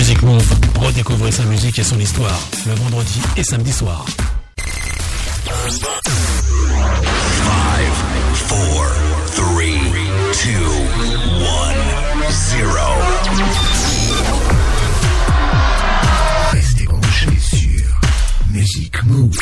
Music Move, redécouvrez sa musique et son histoire, le vendredi et samedi soir. 5, 4, 3, 2, 1, 0. Restez branchés sur Music Move.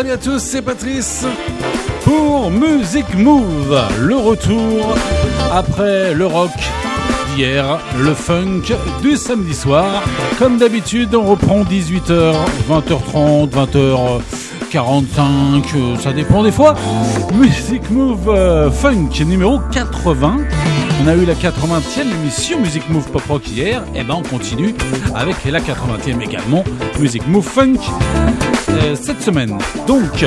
Salut à tous, c'est Patrice pour Music Move, le retour après le rock d'hier, le funk du samedi soir. Comme d'habitude, on reprend 18h, 20h30, 20h45, euh, ça dépend des fois. Music Move euh, Funk numéro 80. On a eu la 80e émission Music Move Pop Rock hier, et ben on continue avec la 80e également Music Move Funk euh, cette semaine. Donc,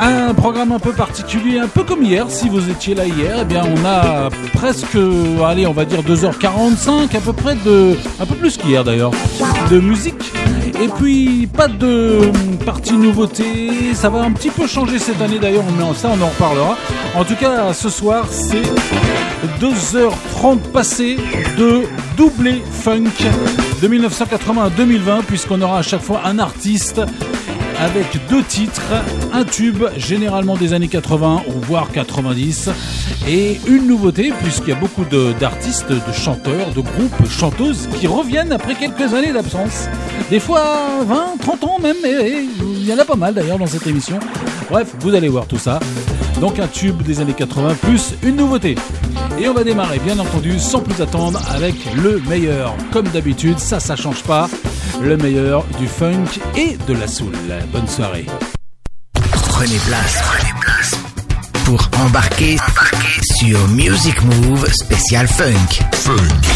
un programme un peu particulier, un peu comme hier. Si vous étiez là hier, eh bien, on a presque, allez, on va dire 2h45, à peu près de, un peu plus qu'hier d'ailleurs, de musique. Et puis, pas de partie nouveauté. Ça va un petit peu changer cette année d'ailleurs, mais ça, on en reparlera. En tout cas, ce soir, c'est 2h30 passées de doublé funk de 1980 à 2020, puisqu'on aura à chaque fois un artiste avec deux titres, un tube généralement des années 80 ou voire 90 et une nouveauté puisqu'il y a beaucoup de- d'artistes, de, chanteurs, de groupes, chanteuses qui reviennent après quelques années d'absence. Des fois 20, 30 ans même, et il y en a pas mal d'ailleurs dans cette émission. Bref, vous allez voir tout ça. Donc un tube des années 80 plus une nouveauté. Et on va démarrer bien entendu sans plus attendre avec le meilleur. Comme d'habitude, ça ça change pas. Le meilleur du funk et de la soul. Bonne soirée. Prenez place, prenez place pour embarquer, embarquer sur Music Move spécial funk. Funk.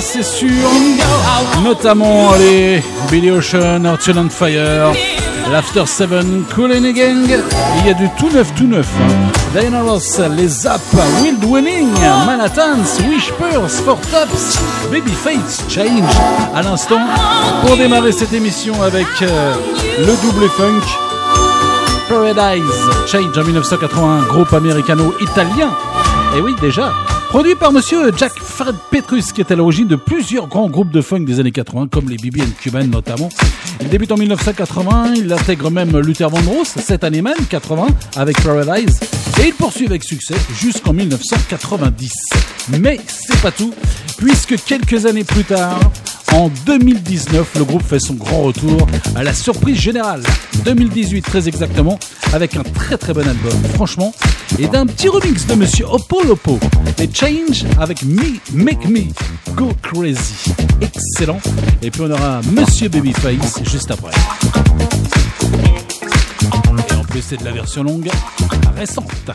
C'est sûr. Notamment les Billy Ocean, Arthur on Fire, l'After Seven, Cool and Gang. Il y a du tout neuf, tout neuf. hein. Diana Ross, les Zap, Wild Winning, Manhattans, Wishpers, Four Tops, Babyface, Change. À l'instant, pour démarrer cette émission avec euh, le double funk. Paradise, Change en 1981, groupe américano-italien. Et oui, déjà. Produit par monsieur Jack Fred Petrus, qui est à l'origine de plusieurs grands groupes de funk des années 80, comme les BB Cuban notamment. Il débute en 1980, il intègre même Luther Vandross cette année même, 80, avec Paradise, et il poursuit avec succès jusqu'en 1990. Mais c'est pas tout, puisque quelques années plus tard, en 2019, le groupe fait son grand retour à la surprise générale. 2018 très exactement, avec un très très bon album, franchement, et d'un petit remix de Monsieur Opolopo, les Change avec Me Make Me Go Crazy. Excellent. Et puis on aura Monsieur Babyface juste après. Et en plus c'est de la version longue, récente.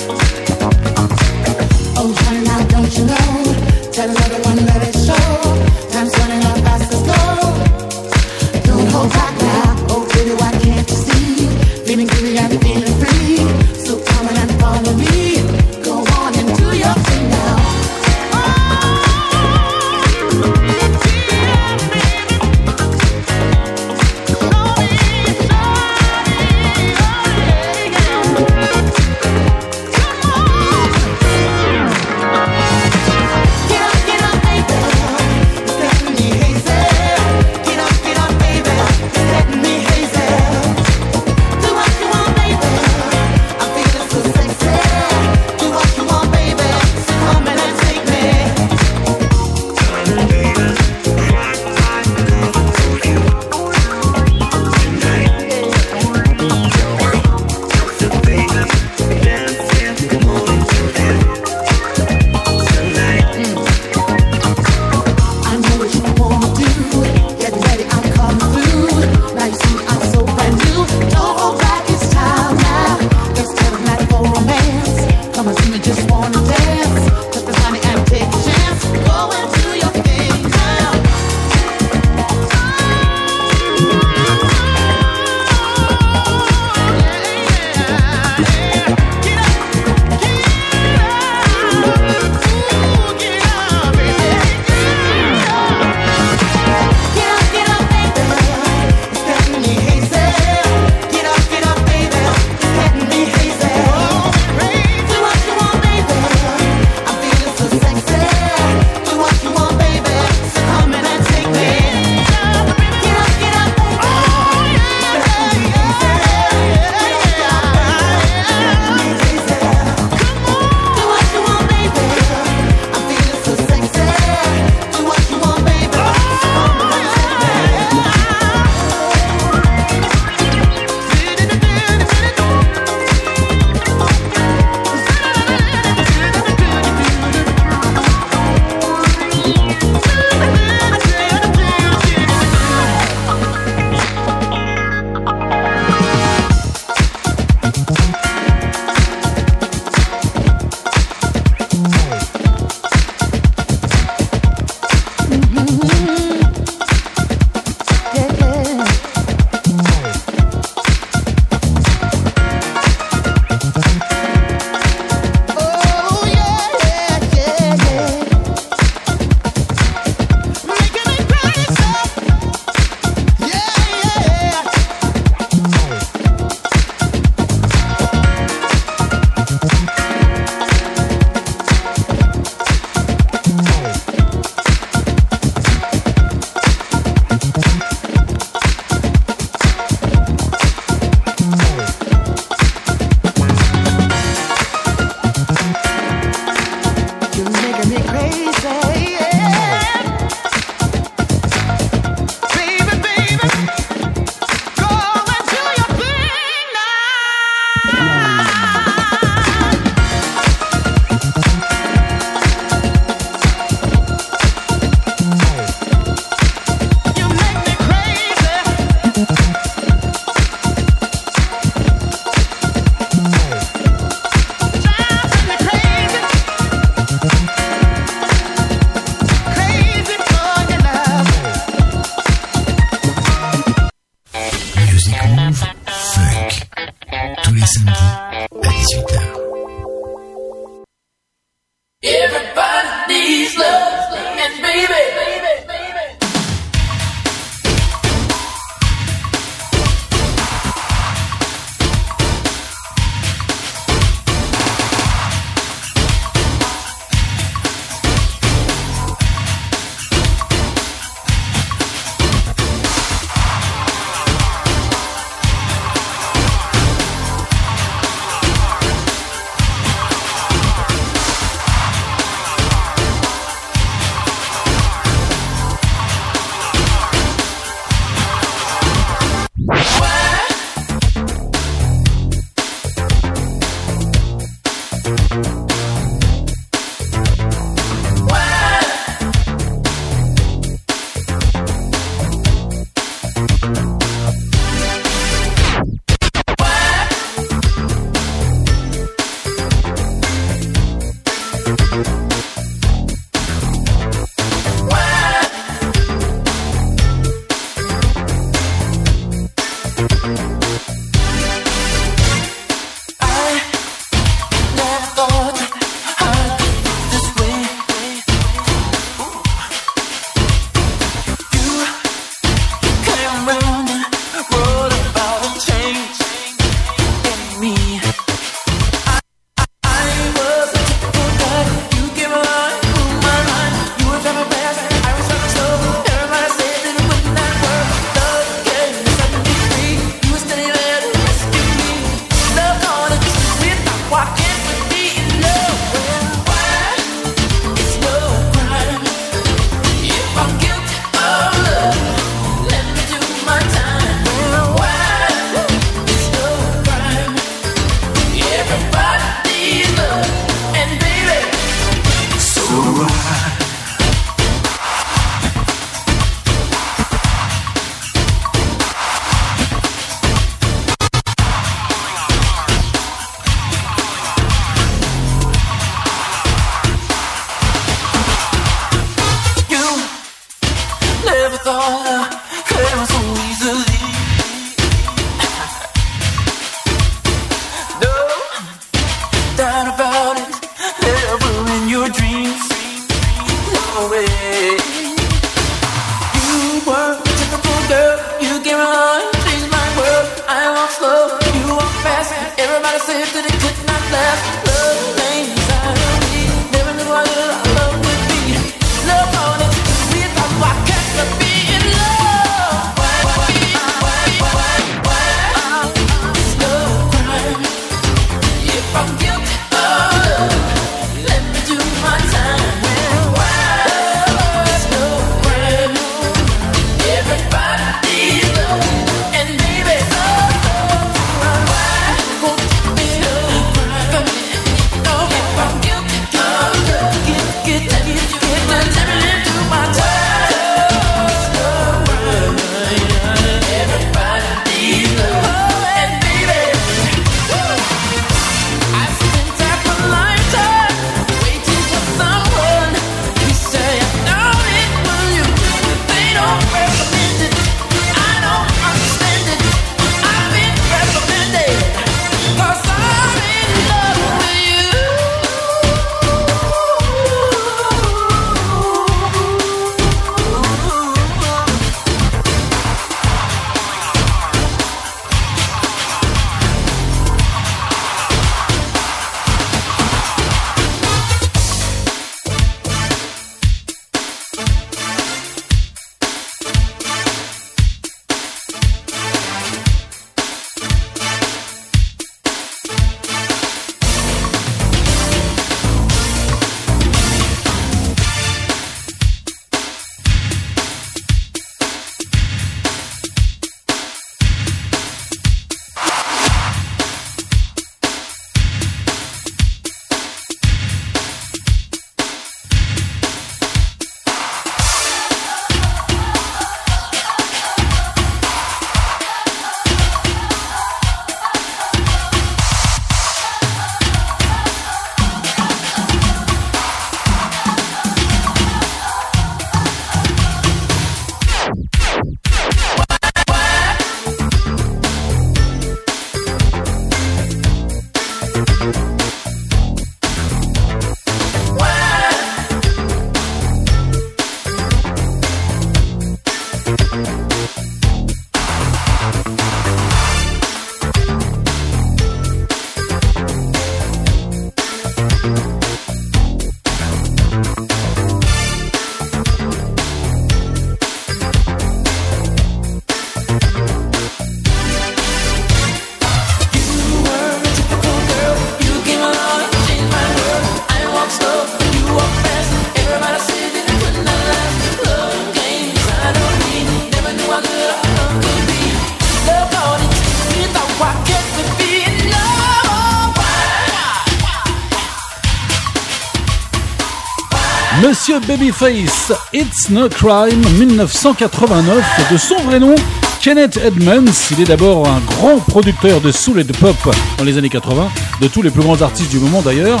Babyface, It's No Crime, 1989, de son vrai nom, Kenneth Edmonds. Il est d'abord un grand producteur de soul et de pop dans les années 80, de tous les plus grands artistes du moment d'ailleurs.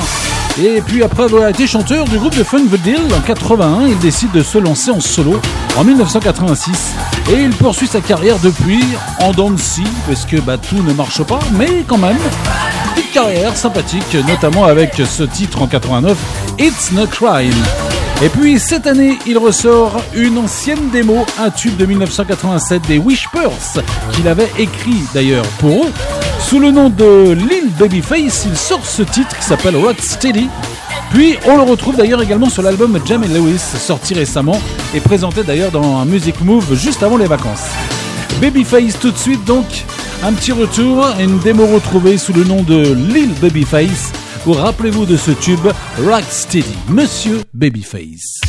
Et puis après avoir été chanteur du groupe de Funk The Deal en 81, il décide de se lancer en solo en 1986. Et il poursuit sa carrière depuis en dents de scie, parce que bah, tout ne marche pas, mais quand même, petite carrière sympathique, notamment avec ce titre en 89, It's No Crime. Et puis cette année, il ressort une ancienne démo, un tube de 1987 des Wishpers, qu'il avait écrit d'ailleurs pour eux. Sous le nom de Lil Babyface, il sort ce titre qui s'appelle Rocksteady. Puis on le retrouve d'ailleurs également sur l'album Jamie Lewis, sorti récemment et présenté d'ailleurs dans un Music Move juste avant les vacances. Babyface tout de suite donc, un petit retour, une démo retrouvée sous le nom de Lil Babyface. Vous rappelez-vous de ce tube Rocksteady, Monsieur Babyface.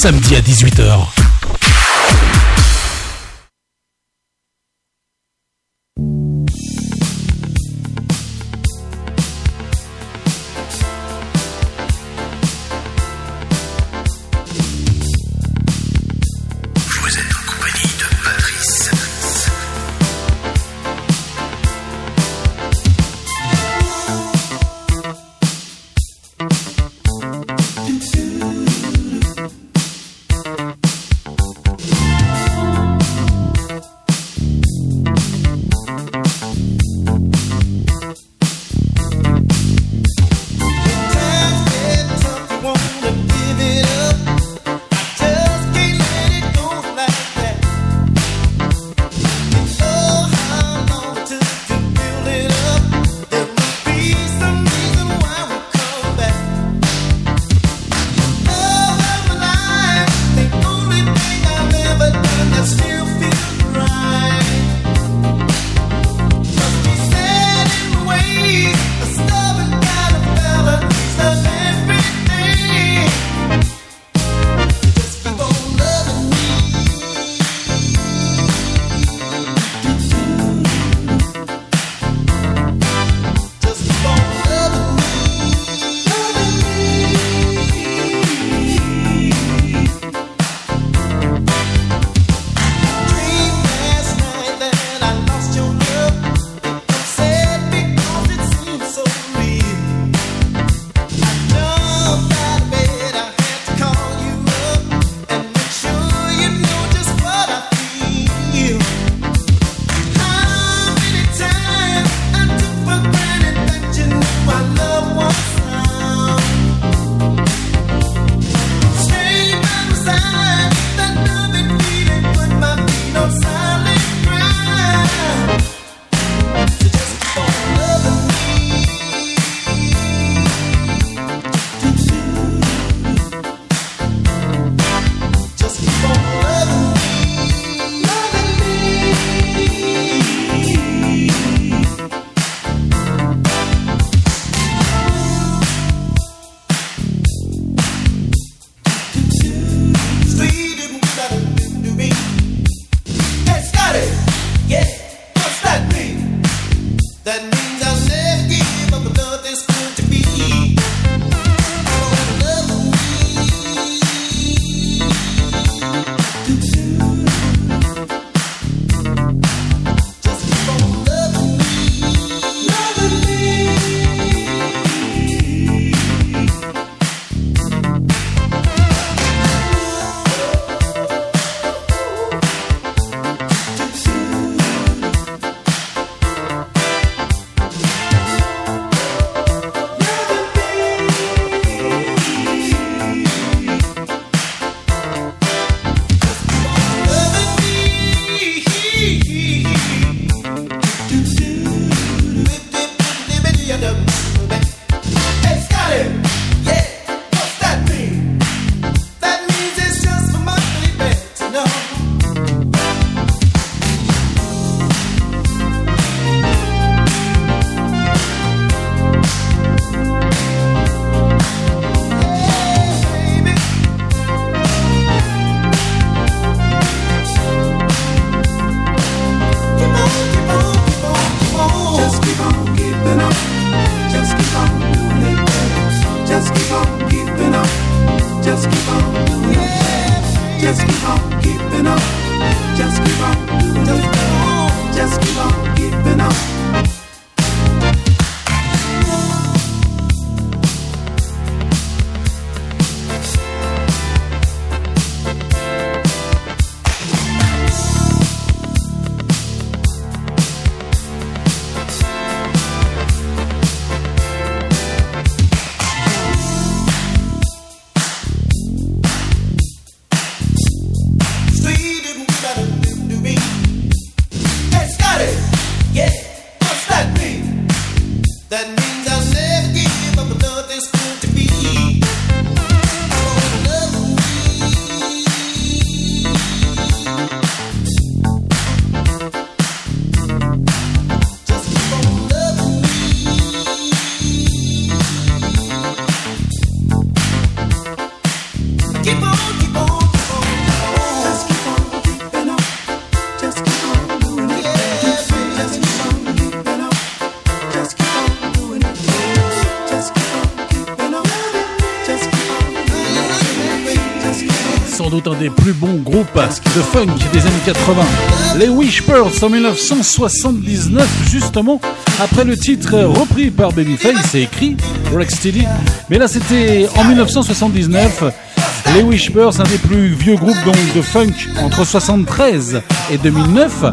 Samedi à 18h. des plus bons groupes de funk des années 80. Les Wish en 1979, justement, après le titre repris par Babyface C'est écrit Rex Tilly. Mais là, c'était en 1979. Les Wish un des plus vieux groupes de funk entre 73 et 2009,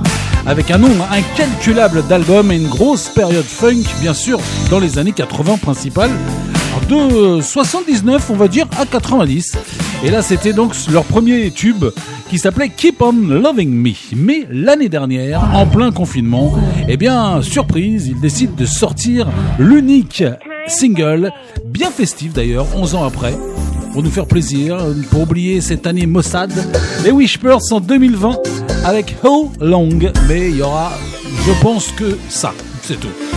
avec un nombre incalculable d'albums et une grosse période funk, bien sûr, dans les années 80 principales de 79, on va dire, à 90. Et là, c'était donc leur premier tube qui s'appelait Keep On Loving Me. Mais l'année dernière, en plein confinement, eh bien, surprise, ils décident de sortir l'unique single, bien festif d'ailleurs, 11 ans après, pour nous faire plaisir, pour oublier cette année Mossad, les Wishbirds en 2020 avec How Long? Mais il y aura, je pense que ça, c'est tout.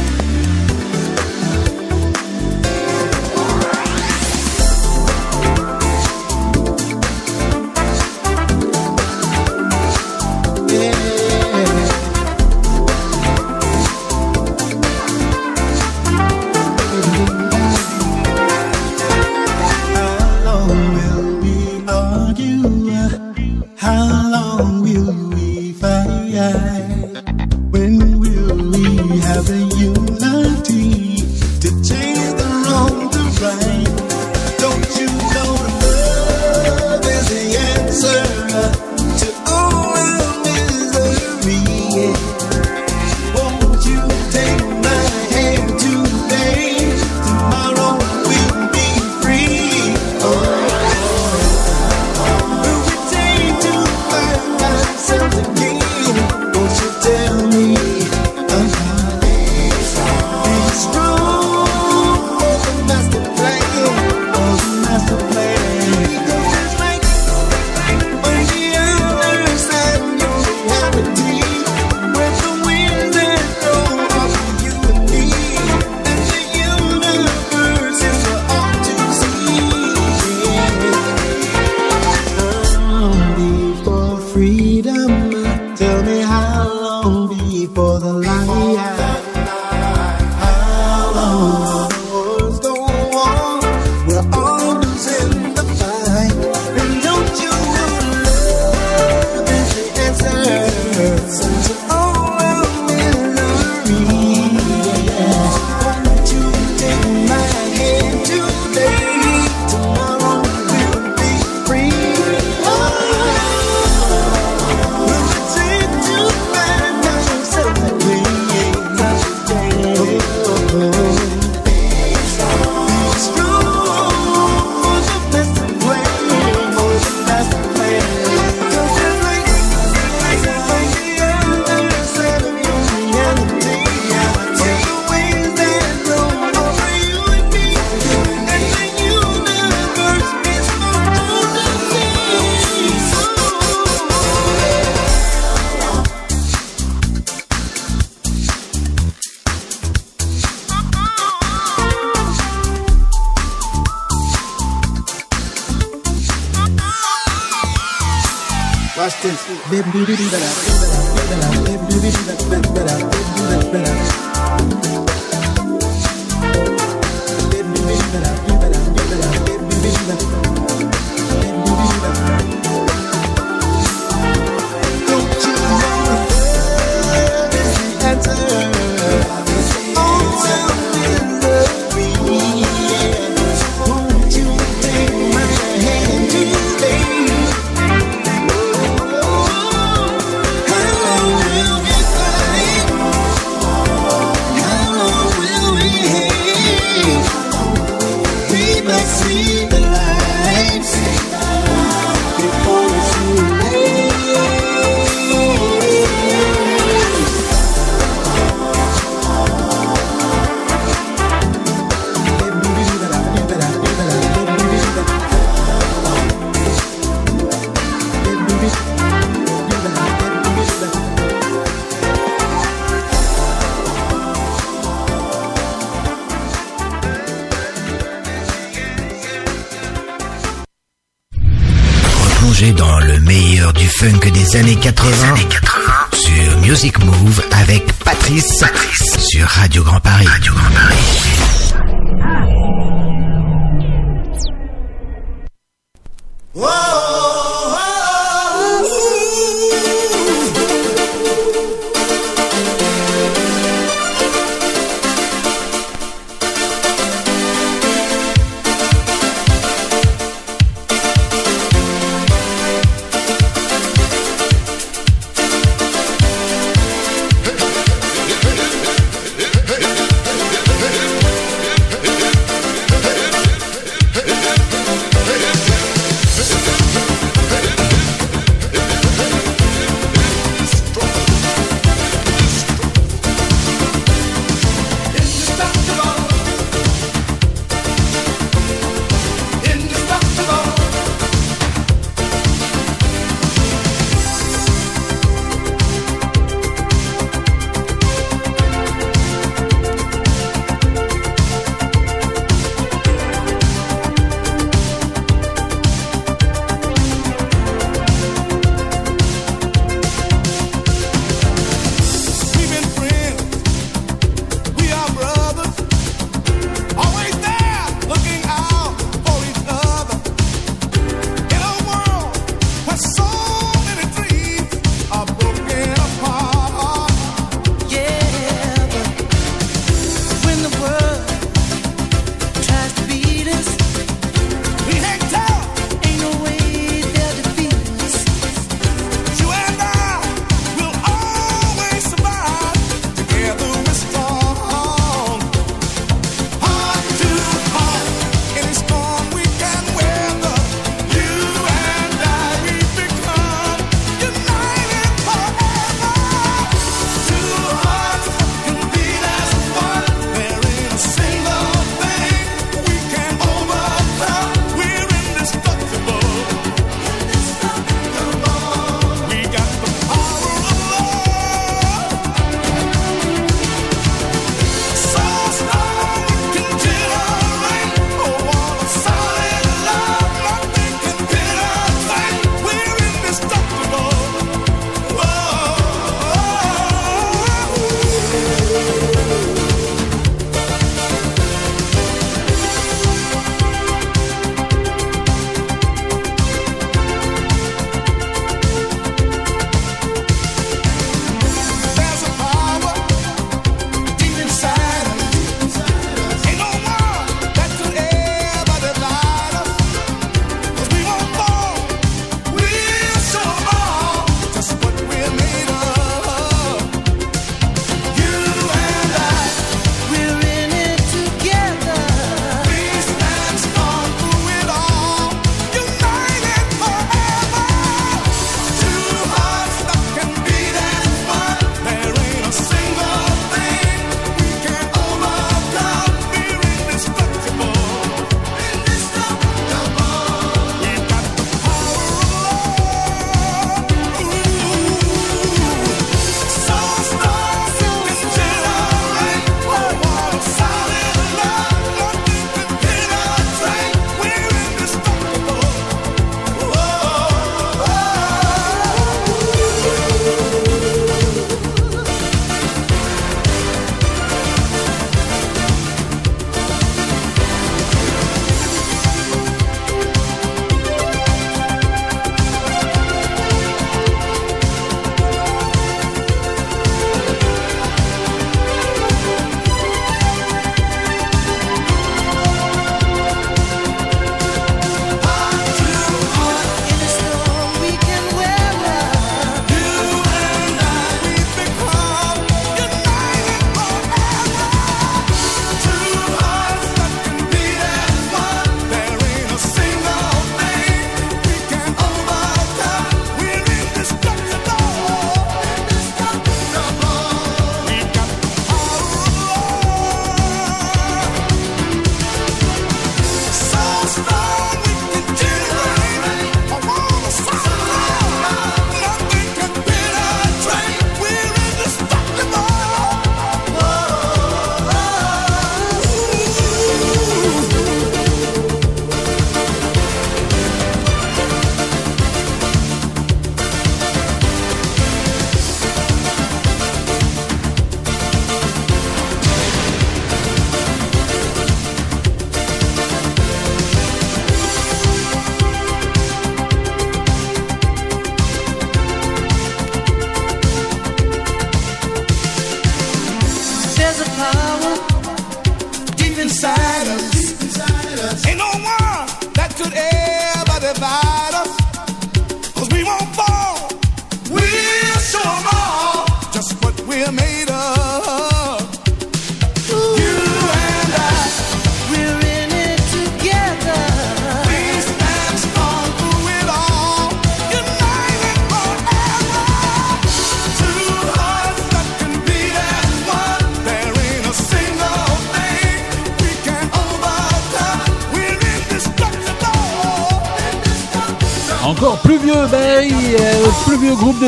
Années 80,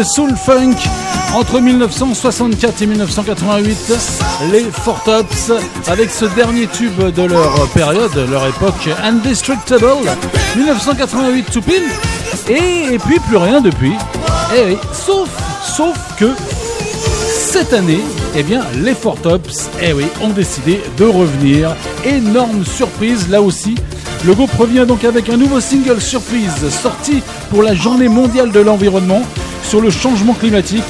soul funk entre 1964 et 1988, les Four Tops, avec ce dernier tube de leur période, leur époque, Undestructible, 1988 tout pile, et, et puis plus rien depuis. Eh oui, sauf, sauf que cette année, eh bien, les Four Tops, eh oui, ont décidé de revenir. Énorme surprise là aussi. Le groupe revient donc avec un nouveau single surprise sorti pour la journée mondiale de l'environnement sur le changement climatique.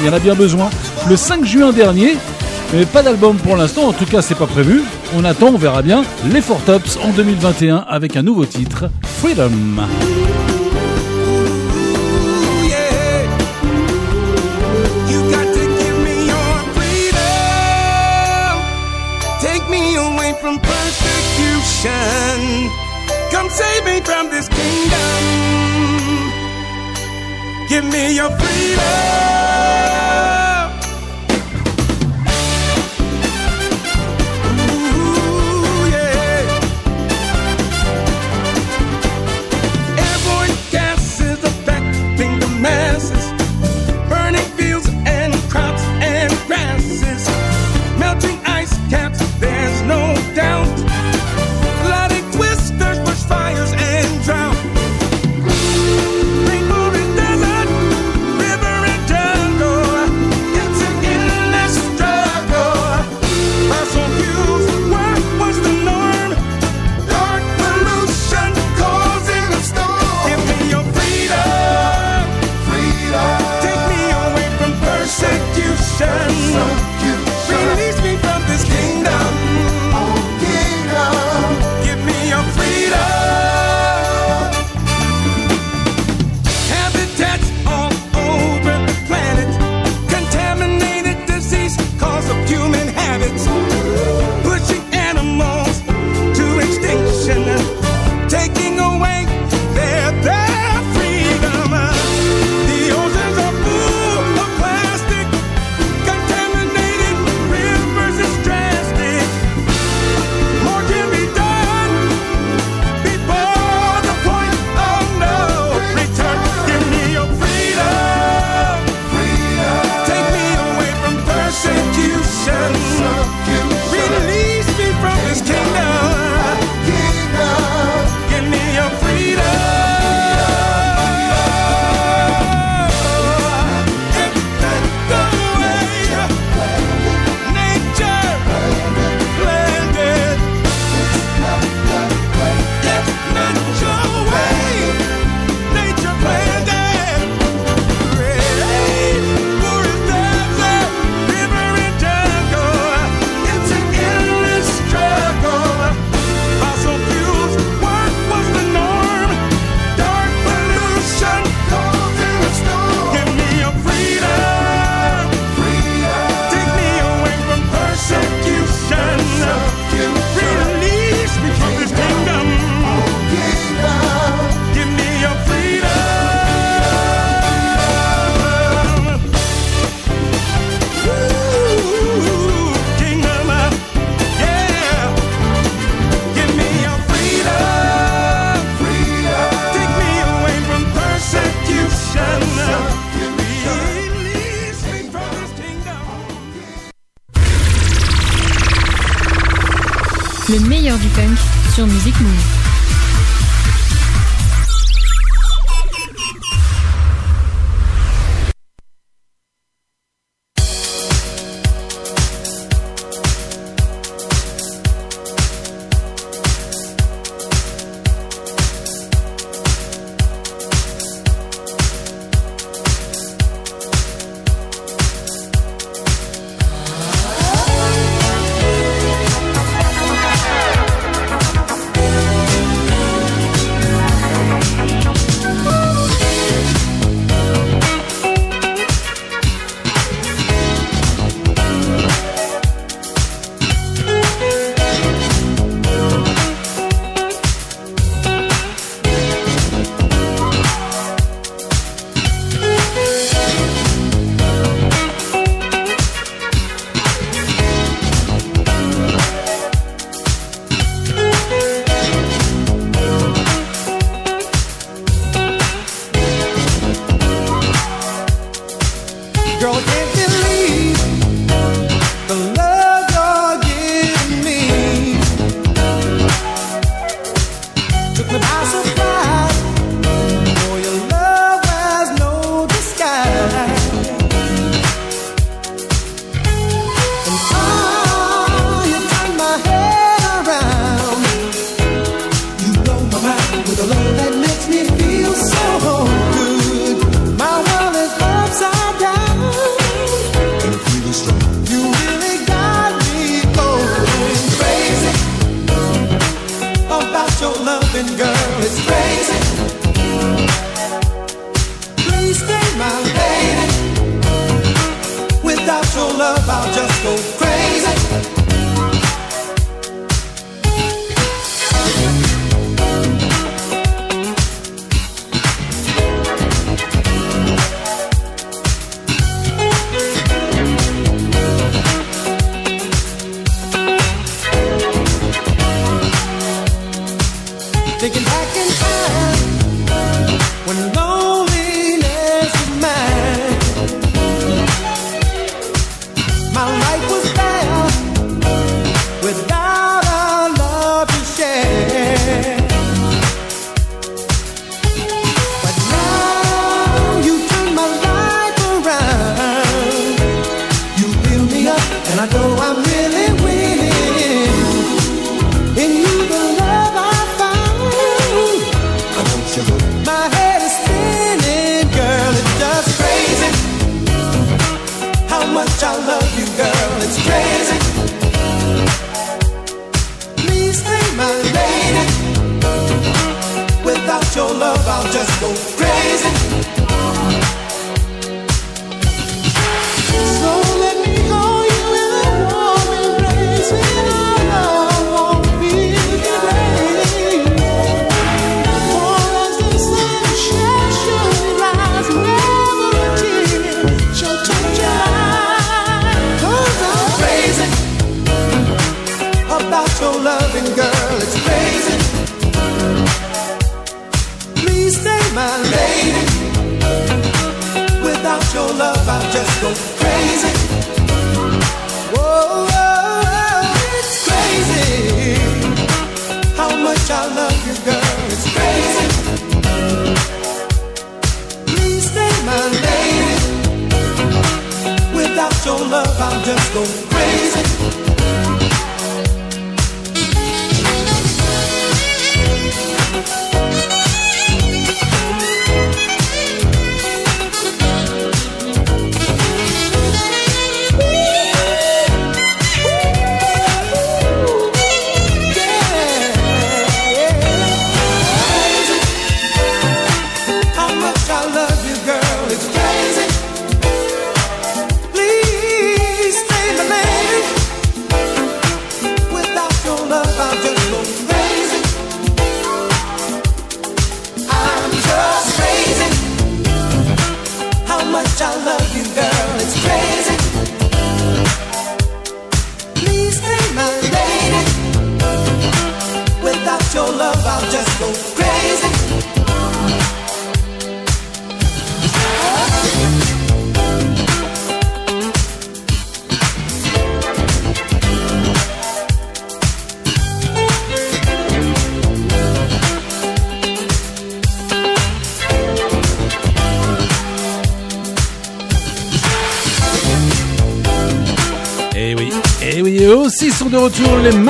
Il y en a bien besoin. Le 5 juin dernier, mais pas d'album pour l'instant, en tout cas c'est pas prévu. On attend, on verra bien les Four Tops en 2021 avec un nouveau titre, Freedom. Give me your freedom.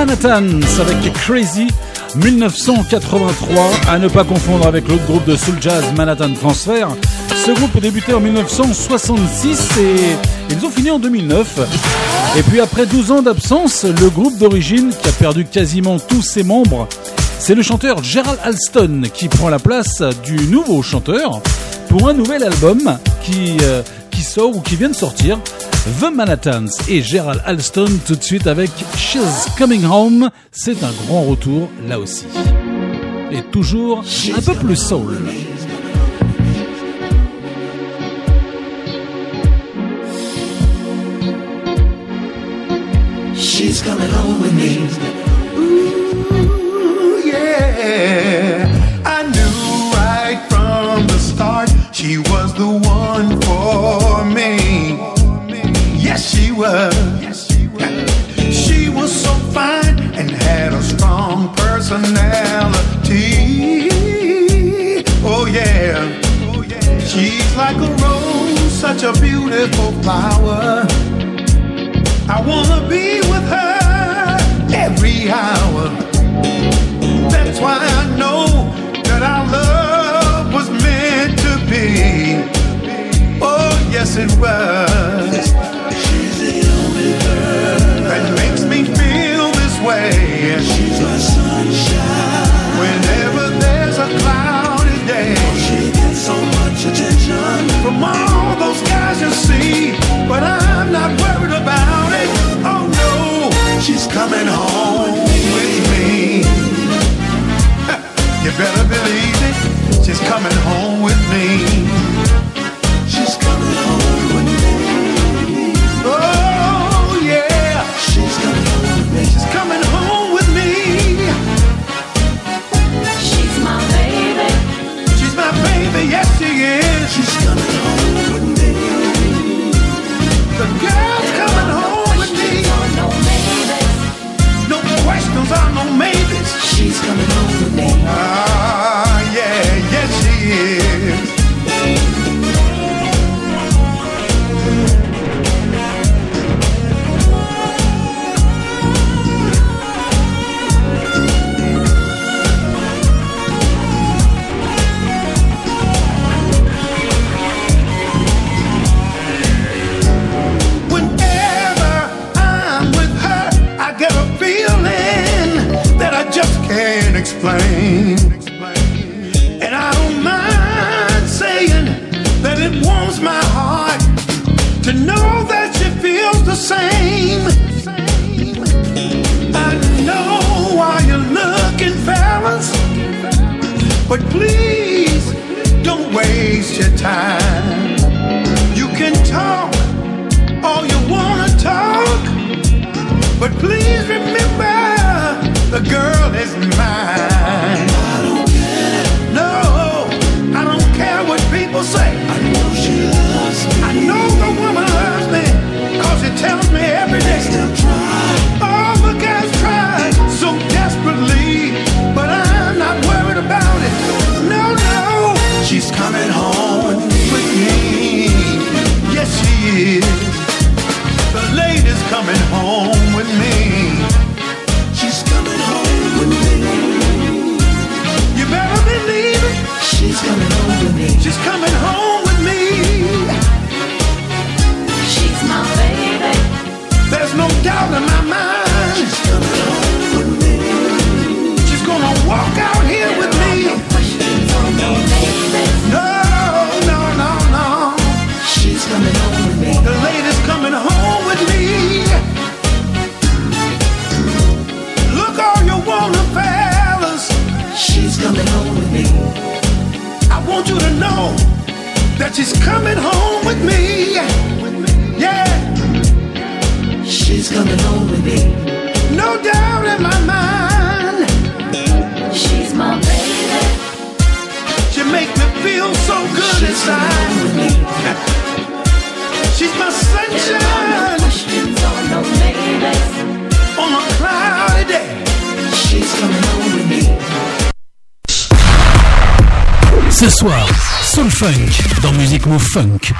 Jonathans avec Crazy 1983, à ne pas confondre avec l'autre groupe de soul jazz Manhattan Transfer. Ce groupe a débuté en 1966 et ils ont fini en 2009. Et puis après 12 ans d'absence, le groupe d'origine, qui a perdu quasiment tous ses membres, c'est le chanteur Gerald Alston qui prend la place du nouveau chanteur pour un nouvel album qui, euh, qui sort ou qui vient de sortir, The Manhattans et Gerald Alston tout de suite avec She's Coming Home, c'est un grand retour là aussi. Et toujours un peu plus soul. my Funk.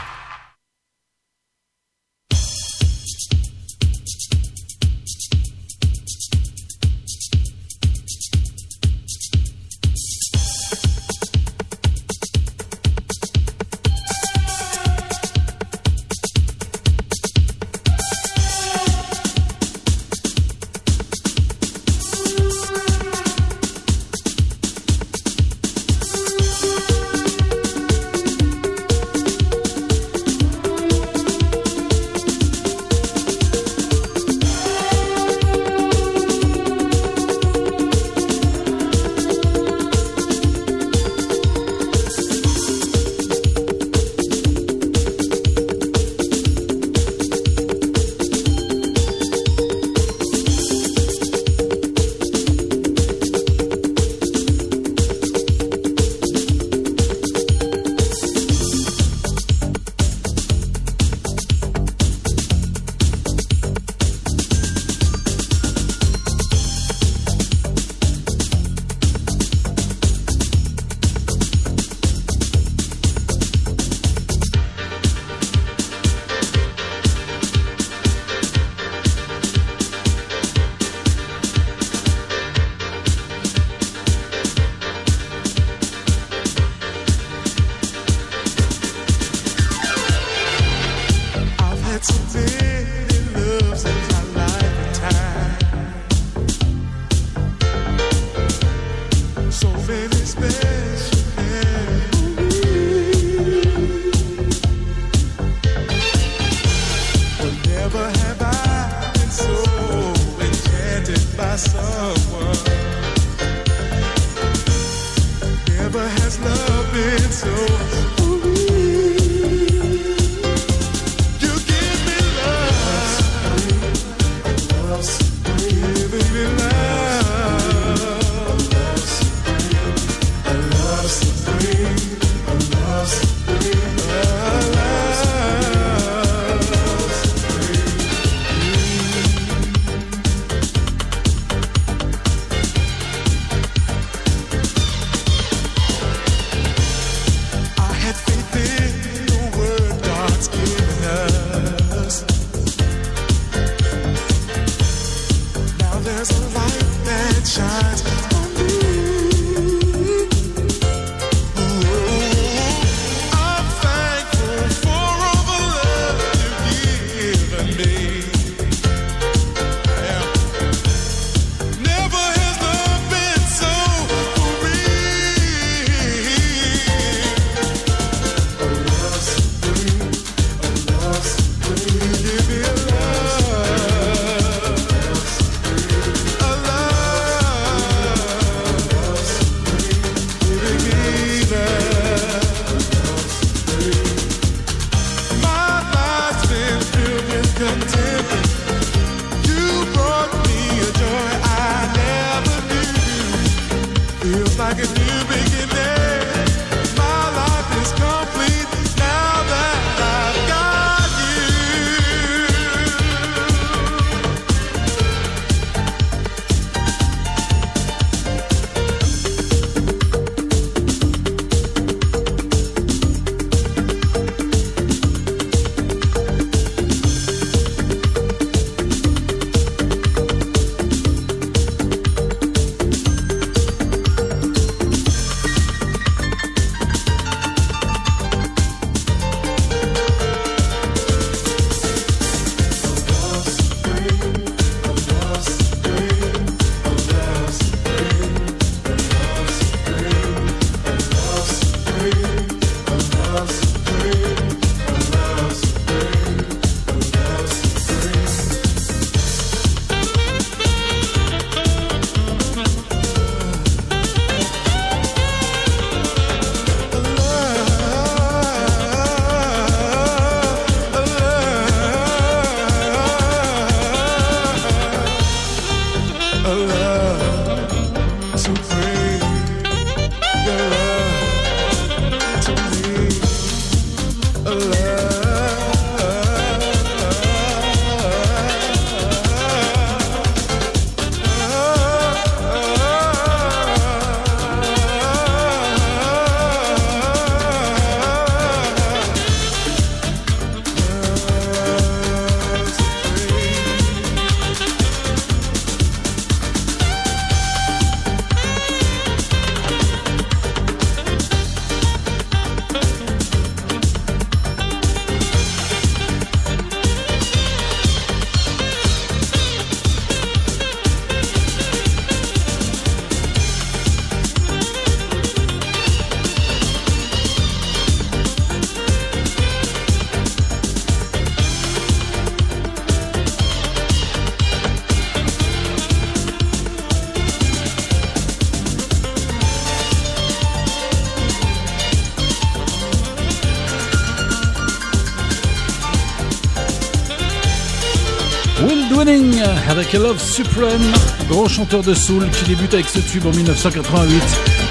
Avec Love Supreme, grand chanteur de soul qui débute avec ce tube en 1988.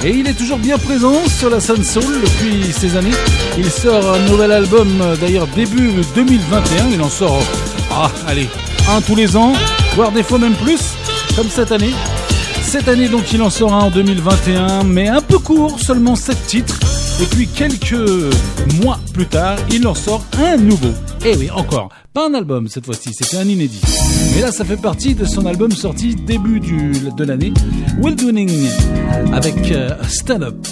Et il est toujours bien présent sur la scène soul depuis ces années. Il sort un nouvel album d'ailleurs début 2021. Il en sort, ah allez, un tous les ans, voire des fois même plus, comme cette année. Cette année donc il en sort un en 2021, mais un peu court, seulement 7 titres. Et puis quelques mois plus tard, il en sort un nouveau. Et oui, encore, pas un album cette fois-ci, c'était un inédit. Mais là, ça fait partie de son album sorti début de l'année, Will Doing, avec euh, Stand Up.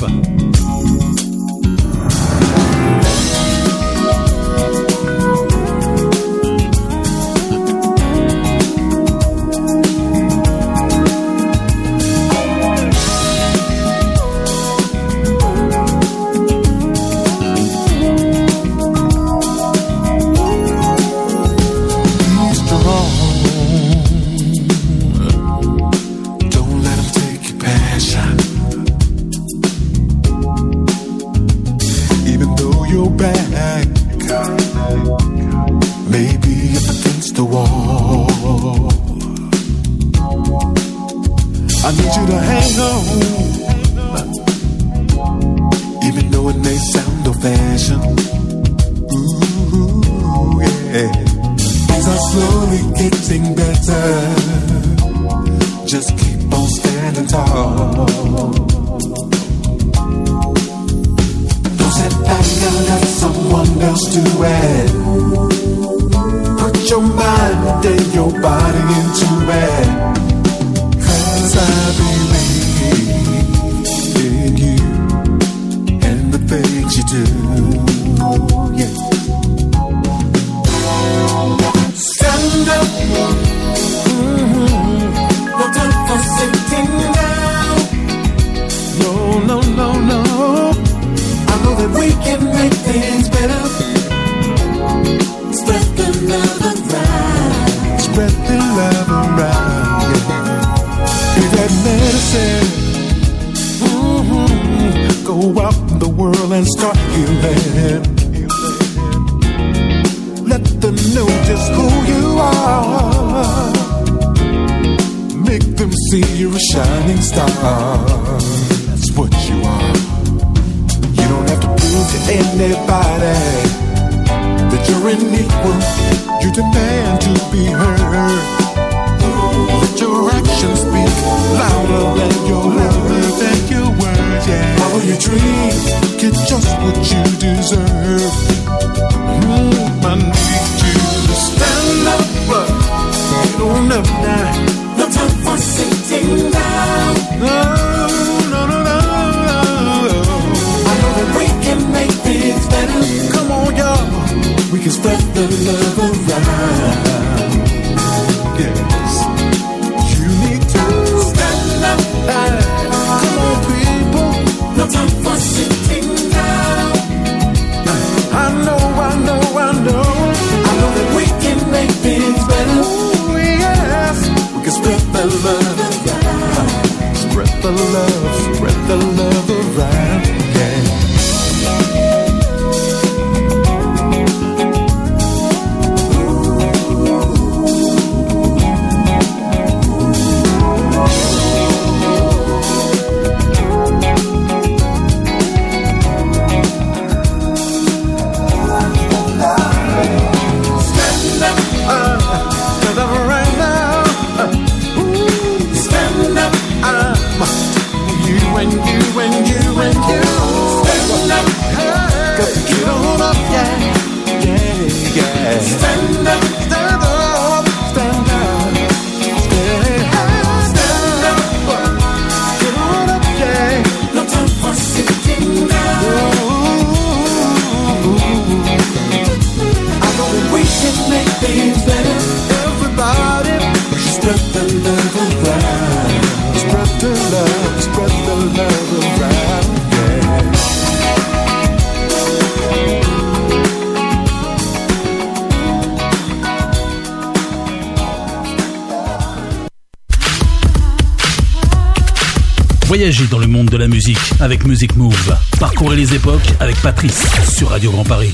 avec Music Move. Parcourez les époques avec Patrice sur Radio Grand Paris.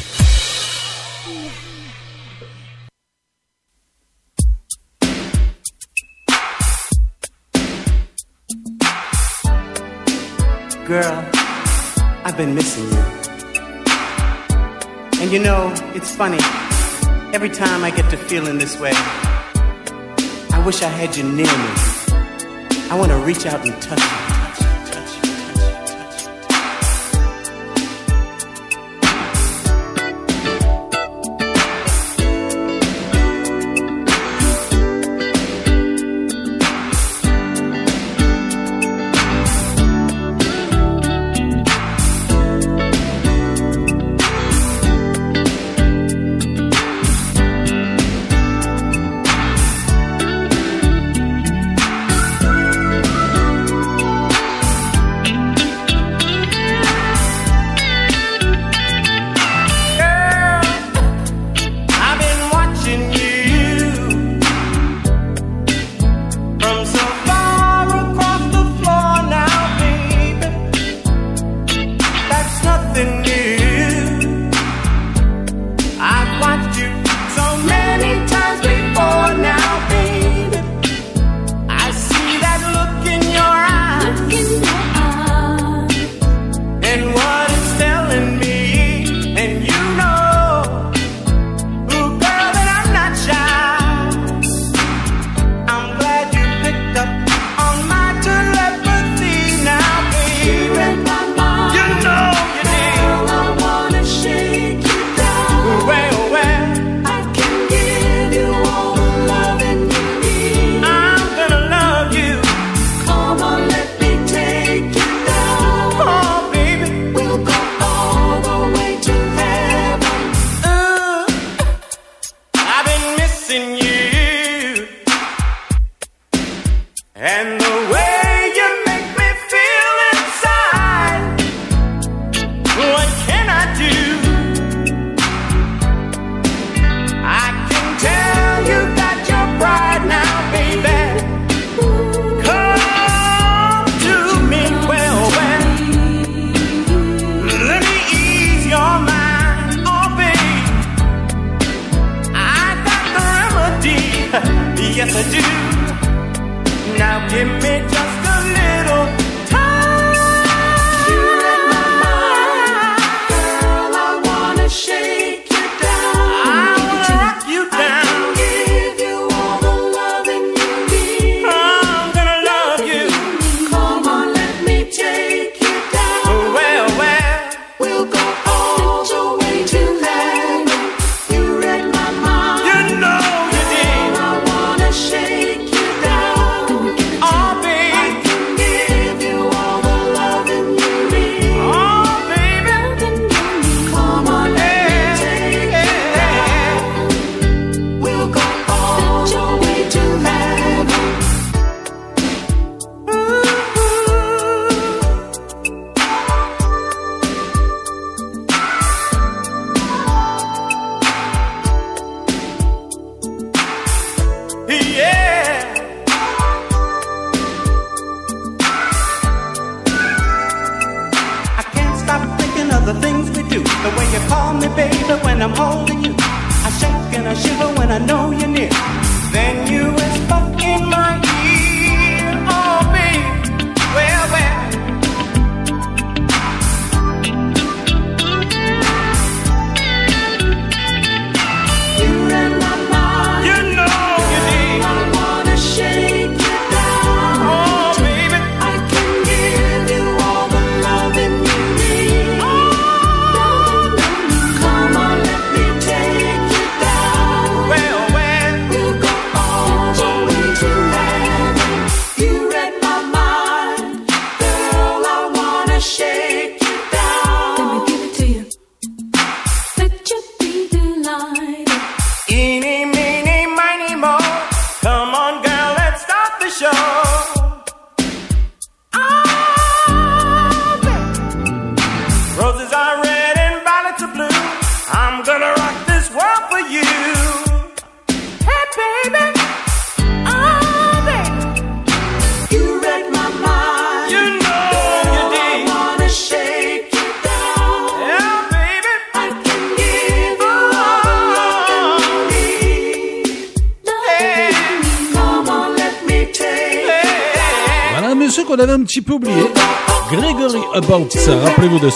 Girl, I've been missing you. And you know, it's funny. Every time I get to feeling this way, I wish I had you near me. I want to reach out and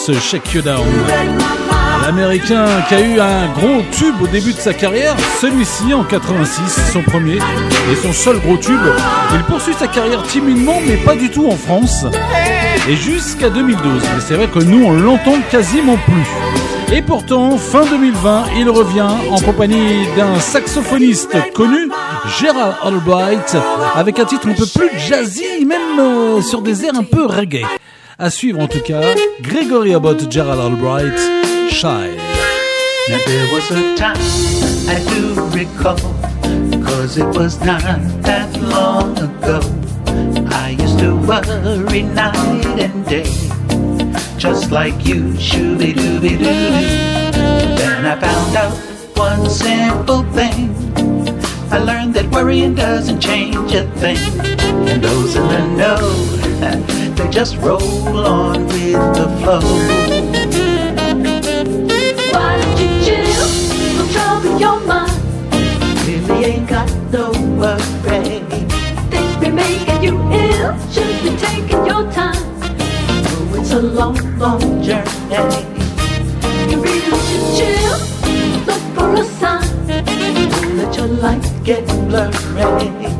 ce Shake You Down. L'américain qui a eu un gros tube au début de sa carrière, celui-ci en 86, son premier et son seul gros tube. Il poursuit sa carrière timidement, mais pas du tout en France. Et jusqu'à 2012. Mais c'est vrai que nous, on l'entend quasiment plus. Et pourtant, fin 2020, il revient en compagnie d'un saxophoniste connu, Gerald Albright, avec un titre un peu plus jazzy, même euh, sur des airs un peu reggae. À suivre en tout cas, Gregory Abbott, Gerald Albright, Shy. Now there was a time I do recall, cause it was not that long ago. I used to worry night and day, just like you, shooby dooby doo. Then I found out one simple thing. I learned that worrying doesn't change a thing. And those in the know, they just roll on with the flow. Why don't you chill? Don't trouble your mind. Really ain't got no worry. Things be making you ill. Should be taking your time. Oh, it's a long, long journey. You really should chill. Look for a sign. Don't let your life get blurry.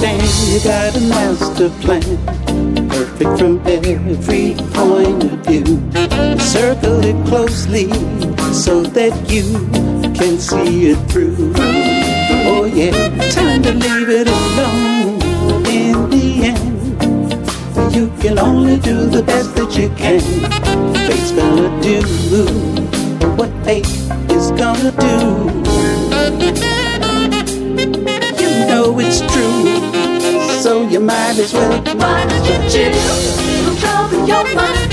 There you stand, you got a master plan, perfect from every point of view. Circle it closely so that you can see it through. Oh yeah, time to leave it alone. In the end, you can only do the best that you can. Fate's gonna do what fate is gonna do. So you might as well. Why don't you chill? Don't trouble your mind.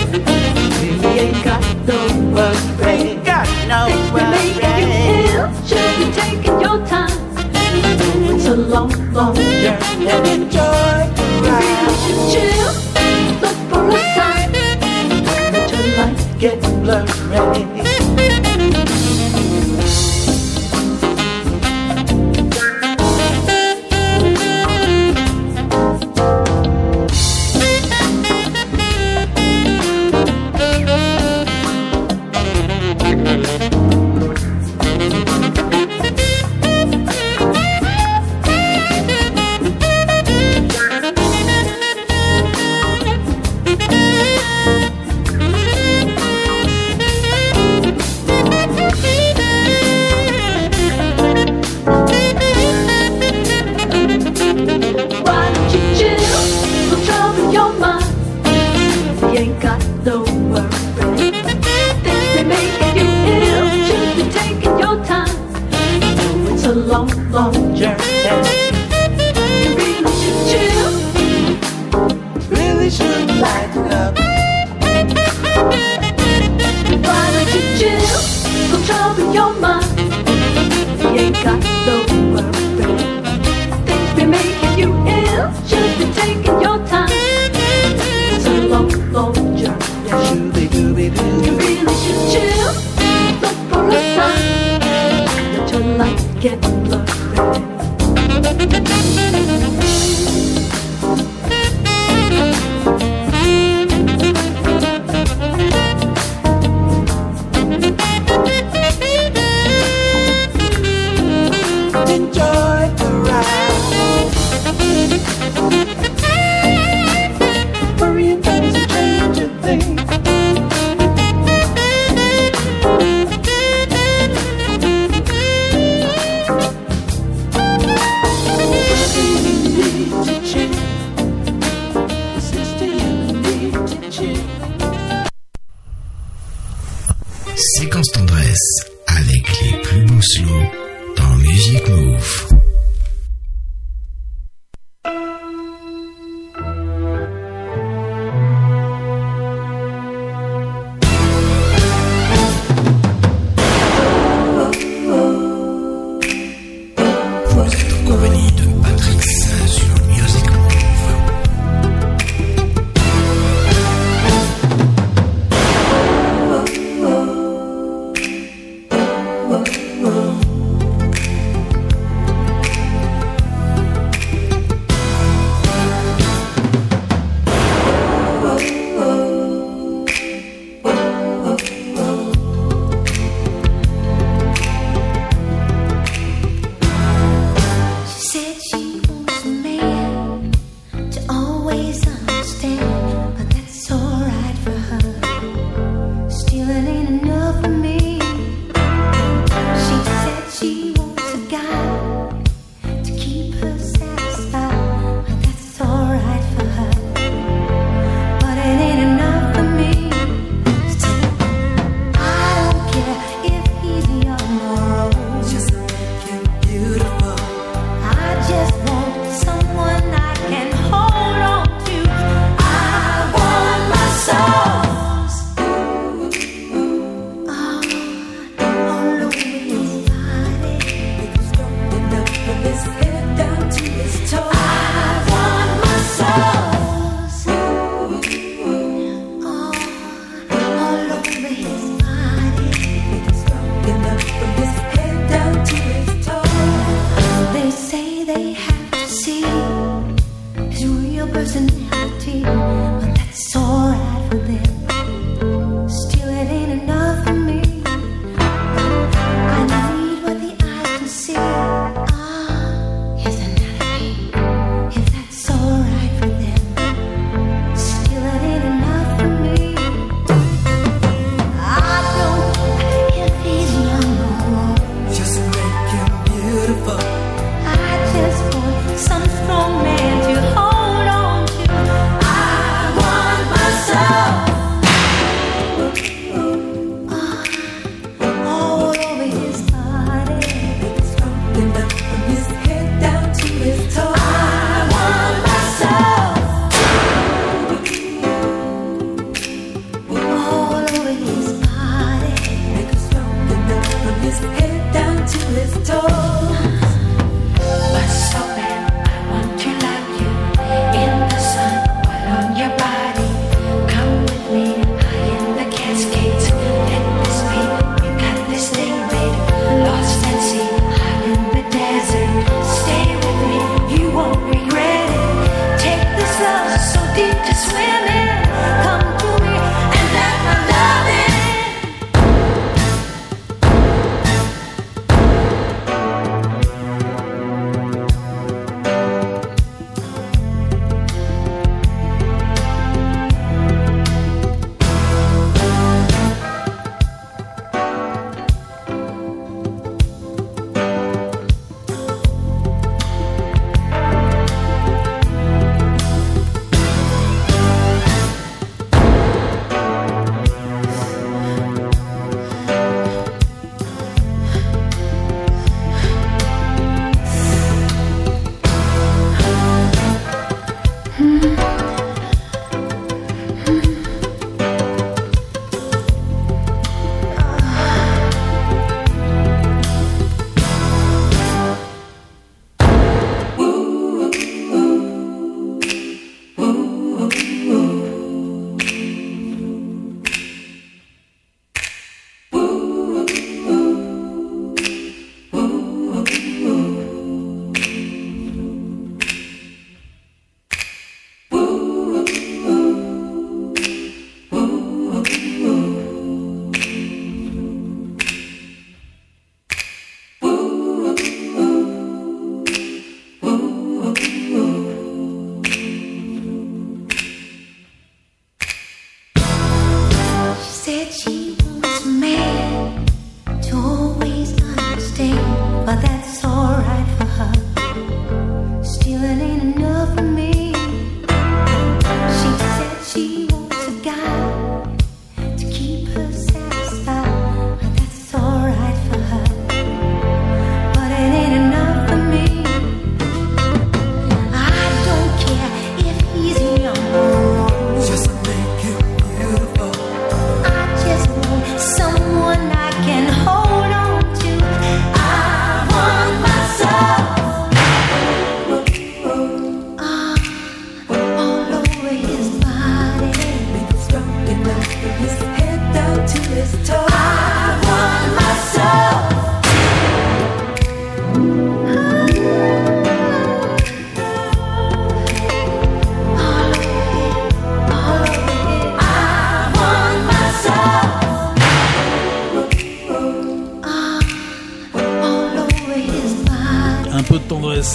Really ain't got no worry. Got no Things be making you ill. Should be taking your time. It's a long, long journey. Enjoy the ride. You should chill. Look for a sign. Let your life get blurry.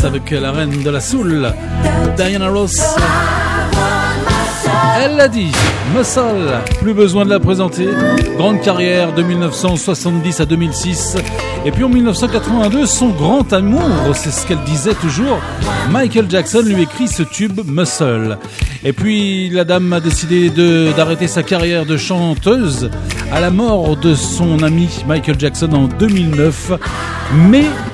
Avec la reine de la soul, Diana Ross. Elle l'a dit, Muscle, plus besoin de la présenter. Grande carrière de 1970 à 2006. Et puis en 1982, son grand amour, c'est ce qu'elle disait toujours, Michael Jackson lui écrit ce tube Muscle. Et puis la dame a décidé d'arrêter sa carrière de chanteuse à la mort de son ami Michael Jackson en 2009. Mais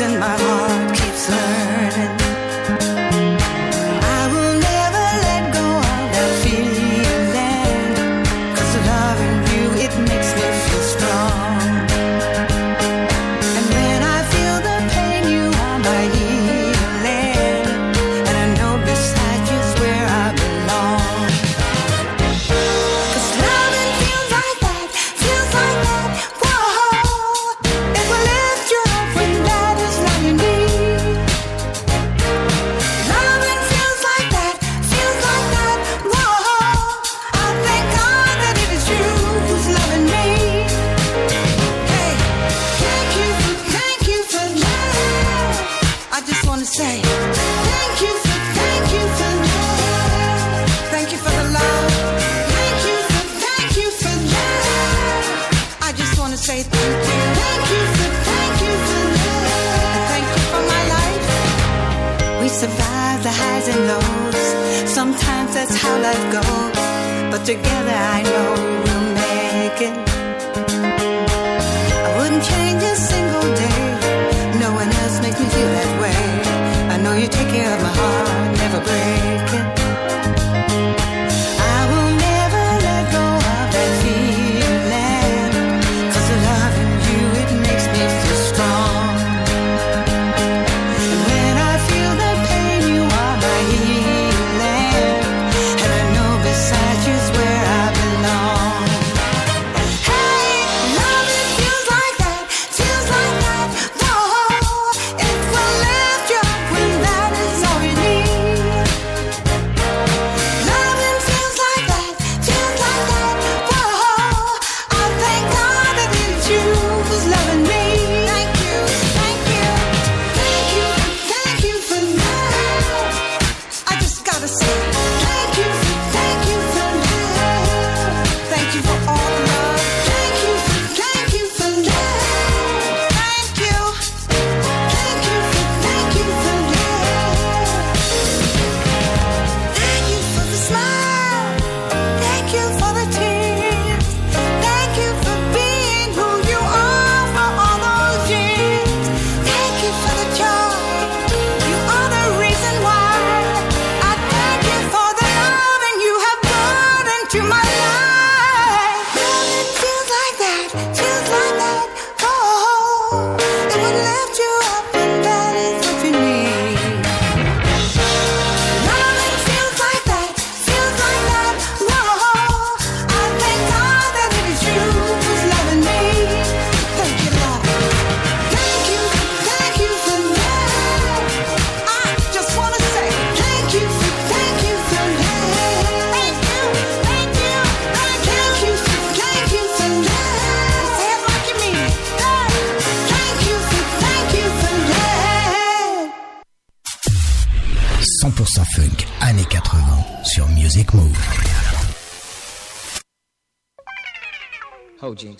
in my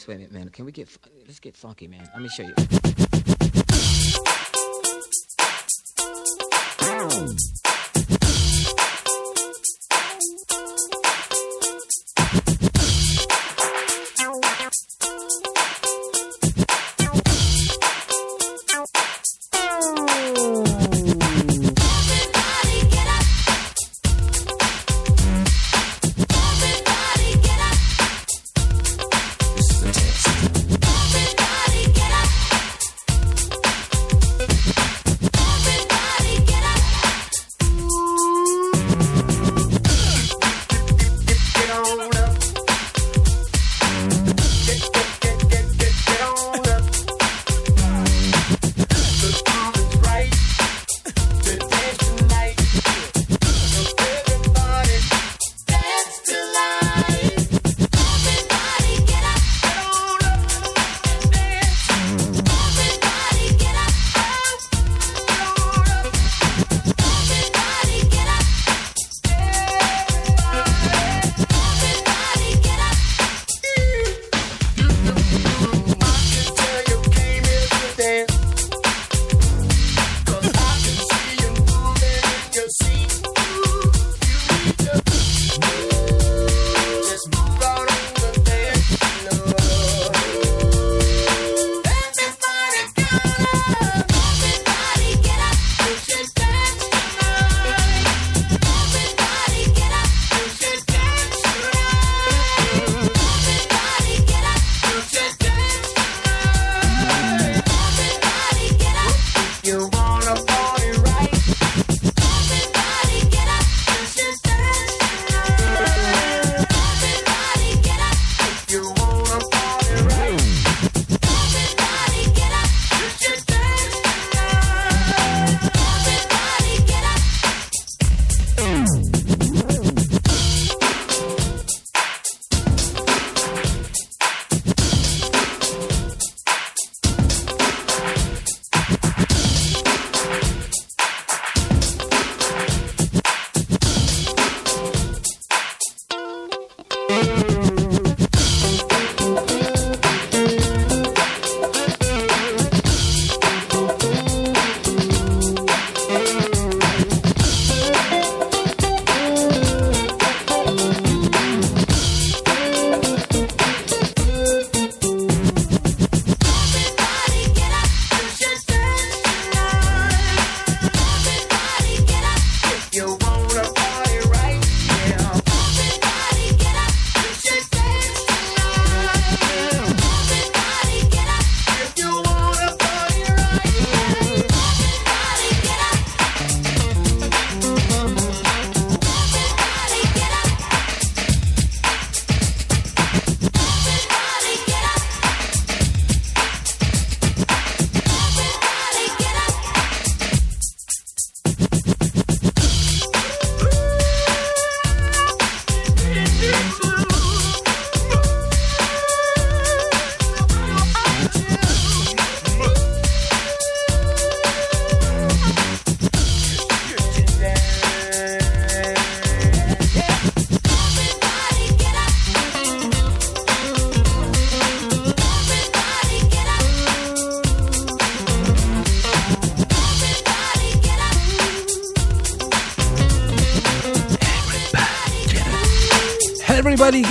Wait a minute, man. Can we get let's get funky, man? Let me show you.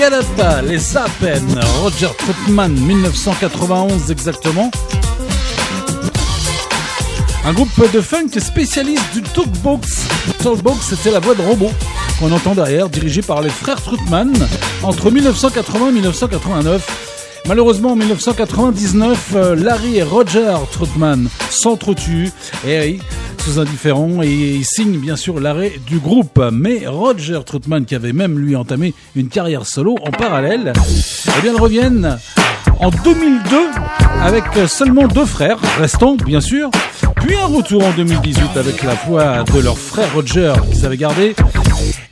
Get Up, les Zappen, Roger Troutman, 1991 exactement. Un groupe de funk spécialiste du talkbox. Talkbox, c'était la voix de robot qu'on entend derrière, dirigé par les frères Troutman entre 1980 et 1989. Malheureusement, en 1999, euh, Larry et Roger Troutman s'entretuent et sous indifférent et ils signent bien sûr l'arrêt du groupe. Mais Roger Troutman, qui avait même lui entamé une carrière solo en parallèle, eh bien, reviennent en 2002 avec seulement deux frères, restants bien sûr, puis un retour en 2018 avec la voix de leur frère Roger qu'ils avaient gardé,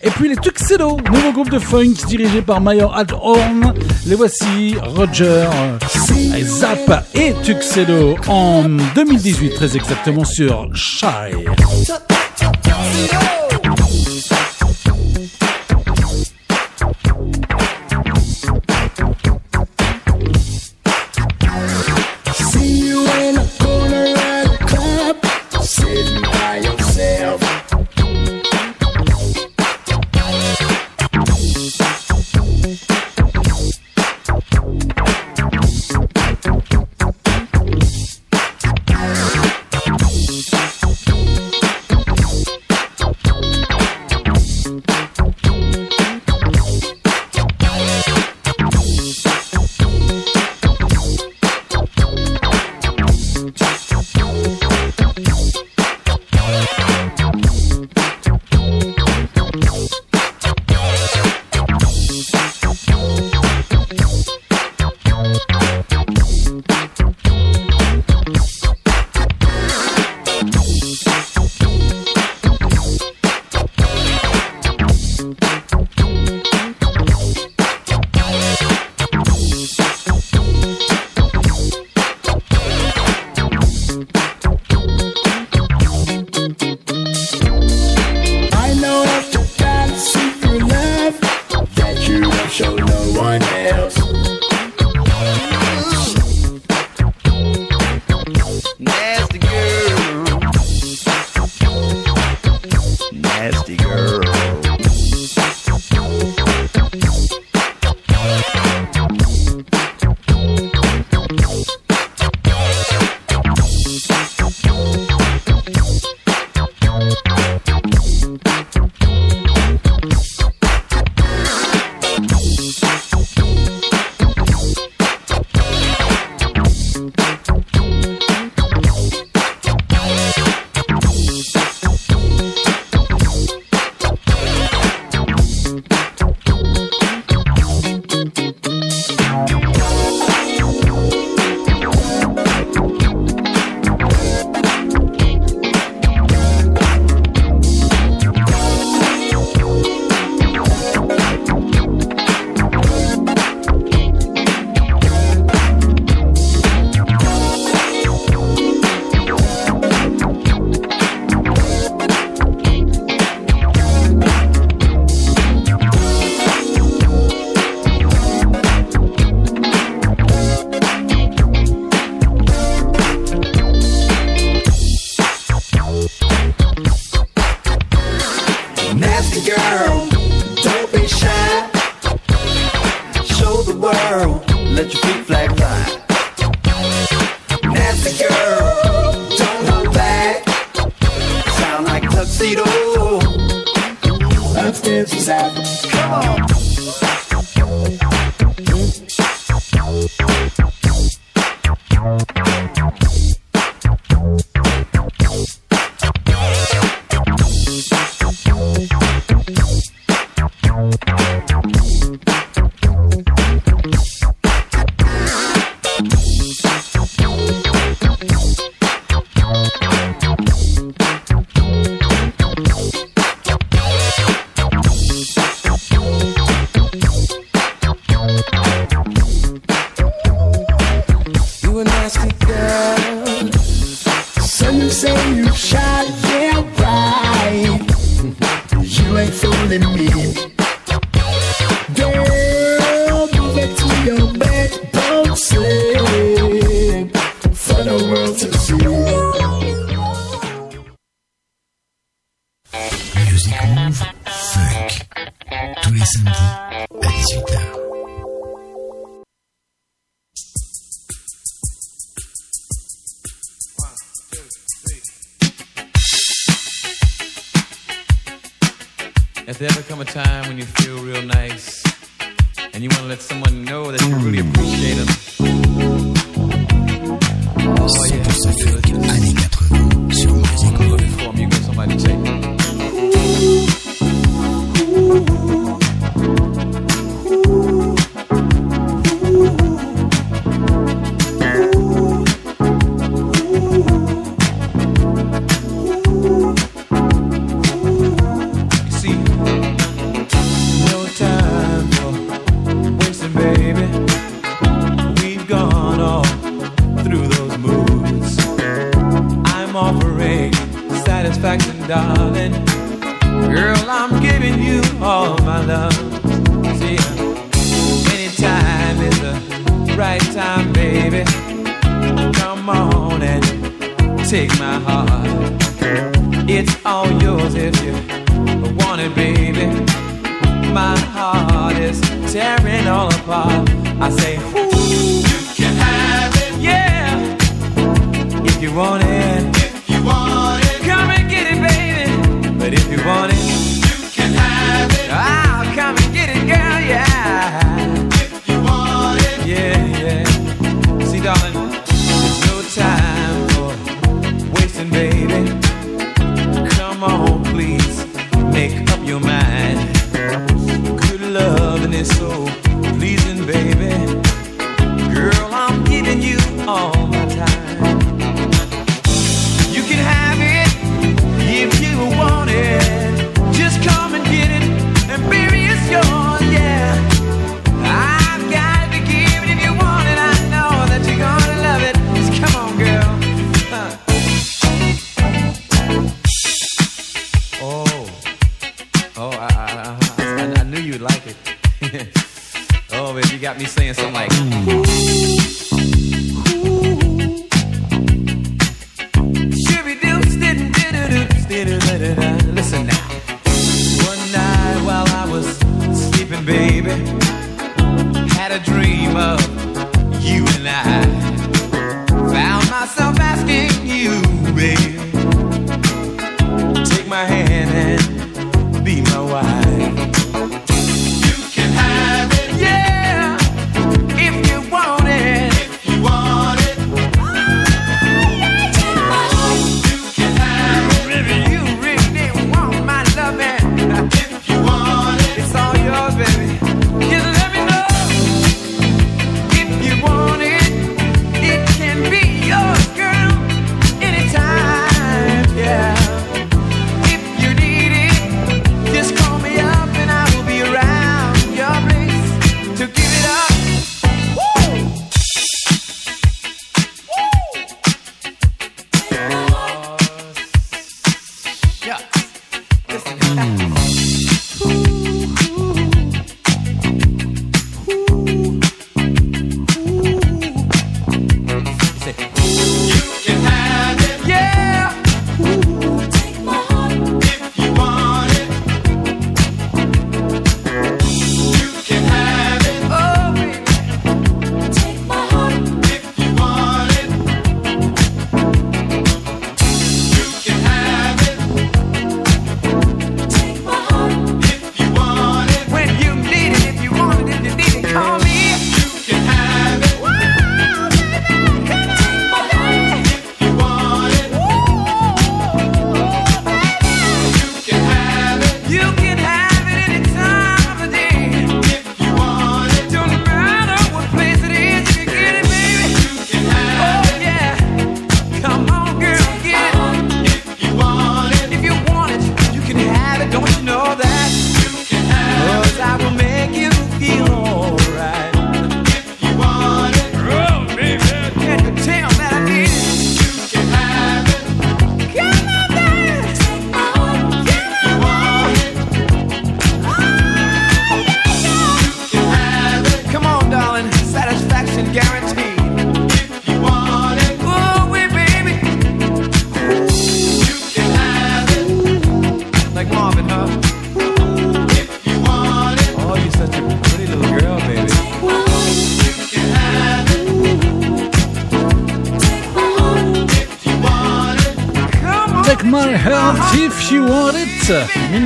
et puis les Tuxedo, nouveau groupe de funk dirigé par Mayer Adhorn. Les voici Roger, euh, Zap et Tuxedo en 2018 très exactement sur Shy.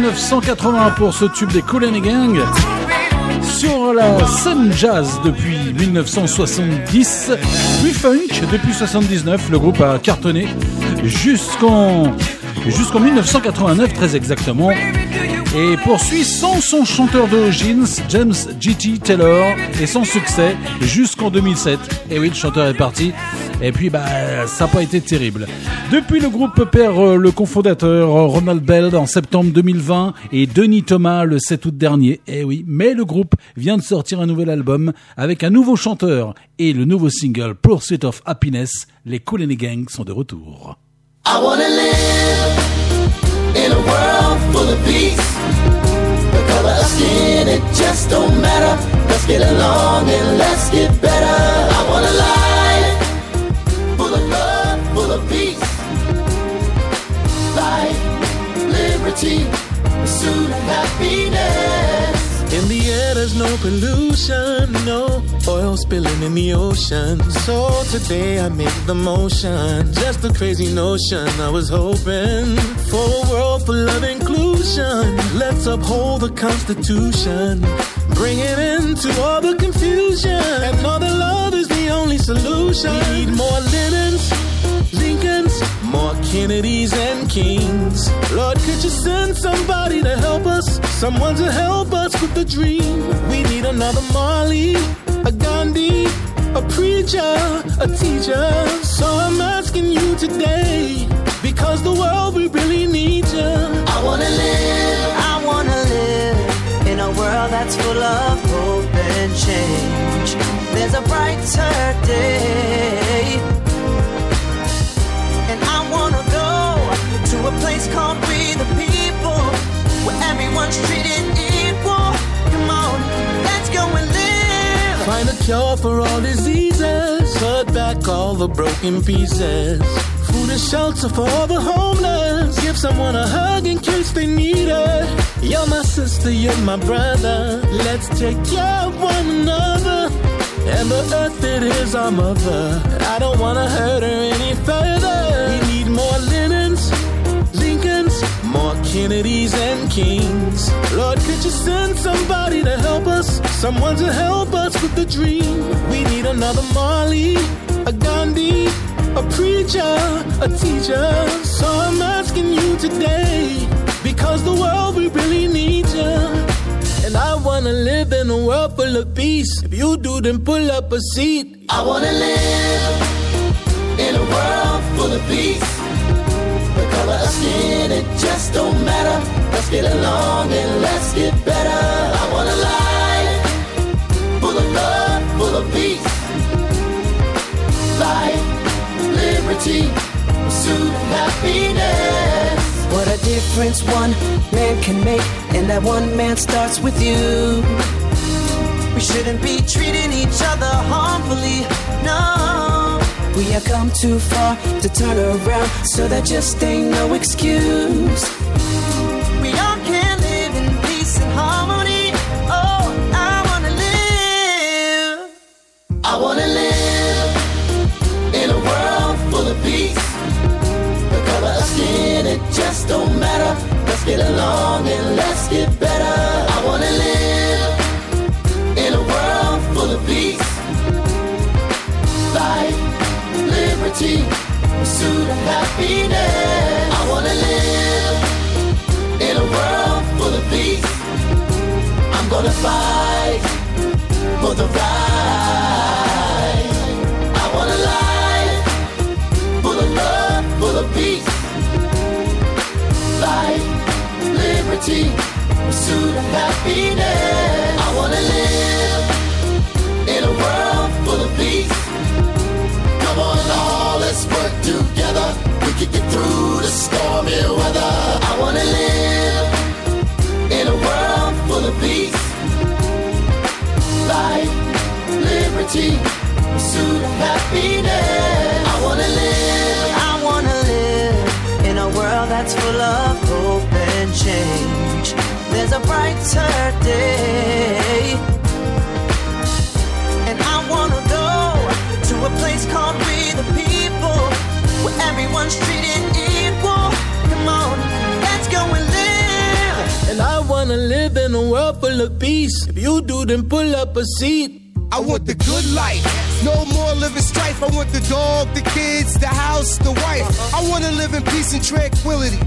1980 pour ce tube des Cool and the Gang sur la scène jazz depuis 1970 puis funk depuis 79 le groupe a cartonné jusqu'en jusqu'en 1989 très exactement et poursuit sans son chanteur d'origine James G.T. Taylor et sans succès jusqu'en 2007 et oui le chanteur est parti et puis bah ça n'a pas été terrible. Depuis le groupe perd euh, le cofondateur euh, Ronald Bell en septembre 2020 et Denis Thomas le 7 août dernier. Et oui, mais le groupe vient de sortir un nouvel album avec un nouveau chanteur et le nouveau single Pursuit of Happiness. Les Cool and Gang sont de retour. I wanna live in a world full of peace. Liberty, pursuit of happiness. In the air, there's no pollution, no oil spilling in the ocean. So today I make the motion. Just a crazy notion. I was hoping for a world full of inclusion. Let's uphold the Constitution. Bring it into all the confusion. And know that love is the only solution. We need more Lennons, Lincolns, more Kennedys and Kings. Lord, could you send somebody to help us? Someone to help us with the dream. We need another Marley, a Gandhi, a preacher, a teacher. So I'm asking you today, because the world we really need you. I wanna live, I wanna live in a world that's full of hope and change. There's a brighter day. Place called We the People, where everyone's treated equal. Come on, let's go and live. Find a cure for all diseases. Put back all the broken pieces. Food and shelter for all the homeless. Give someone a hug in case they need it. You're my sister, you're my brother. Let's take care of one another. And the earth, it is our mother. I don't wanna hurt her any further. We need more Kennedys and Kings. Lord, could you send somebody to help us? Someone to help us with the dream. We need another Marley, a Gandhi, a preacher, a teacher. So I'm asking you today, because the world we really need you. And I wanna live in a world full of peace. If you do, then pull up a seat. I wanna live in a world full of peace. Color of skin, it just don't matter. Let's get along and let's get better. I want a life full of love, full of peace. Life, liberty, pursuit happiness. What a difference one man can make, and that one man starts with you. We shouldn't be treating each other harmfully, no. We have come too far to turn around, so that just ain't no excuse. We all can live in peace and harmony. Oh, I wanna live. I wanna live in a world full of peace. The color of skin, it just don't matter. Let's get along and let's get better. I wanna live liberty, pursuit of happiness. I wanna live in a world full of peace. I'm gonna fight for the right. I want a life full of love, full of peace. Life, liberty, pursuit of happiness. I wanna live in a world full of peace. Work together. We can get through the stormy weather. I wanna live in a world full of peace. Life, liberty, pursuit of happiness. I wanna live. I wanna live in a world that's full of hope and change. There's a brighter day. everyone's treated equal. Come on, let's go and live. And I wanna live in a world full of peace. If you do, then pull up a seat. I want the good life. No more living strife. I want the dog, the kids, the house, the wife. Uh-huh. I wanna live in peace and tranquility.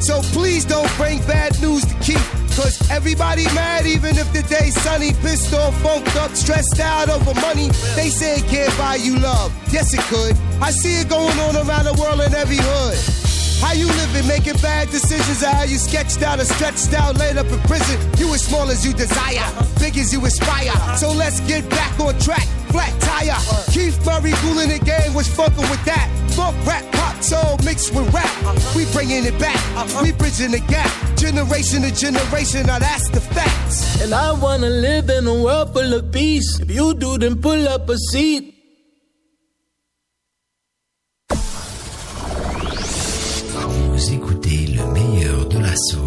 So please don't bring bad news to keep. Cause everybody mad even if the day's sunny. Pissed off, funked up, stressed out over money. They say it can't buy you love. Yes, it could. I see it going on around the world in every hood. How you living, making bad decisions, or how you sketched out or stretched out, laid up in prison. You as small as you desire, big as you aspire. So let's get back on track, flat tire. Keith Murray cooling the game, was fucking with that. Funk, rap, pop, soul mixed with rap. We bringing it back, we bridging the gap. Generation to generation, now that's the facts. And I wanna live in a world full of peace. If you do, then pull up a seat. Vous écoutez le meilleur de la soul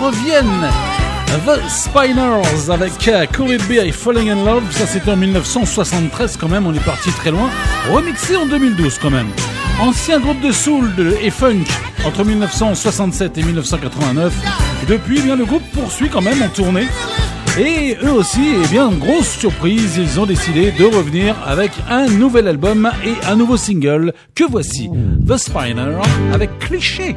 reviennent. The Spiners avec euh, Could It Falling in Love, ça c'était en 1973 quand même, on est parti très loin, remixé en 2012 quand même. Ancien groupe de soul et funk entre 1967 et 1989, depuis eh bien, le groupe poursuit quand même en tournée. Et eux aussi, eh bien, grosse surprise, ils ont décidé de revenir avec un nouvel album et un nouveau single que voici, The Spiner avec Cliché.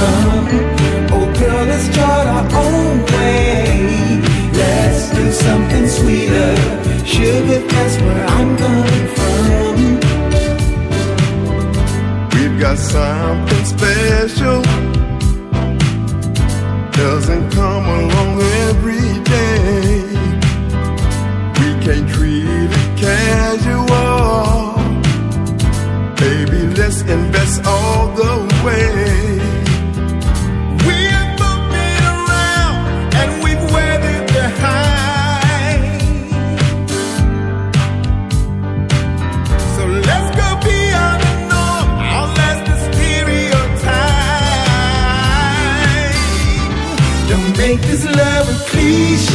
Oh, girl, let's chart our own way. Let's do something sweeter. Sugar, that's where I'm coming from. We've got something special. Doesn't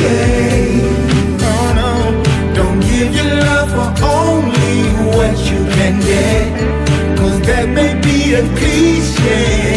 shame. No, don't give your love for only what you can get. Cause that may be a cliche.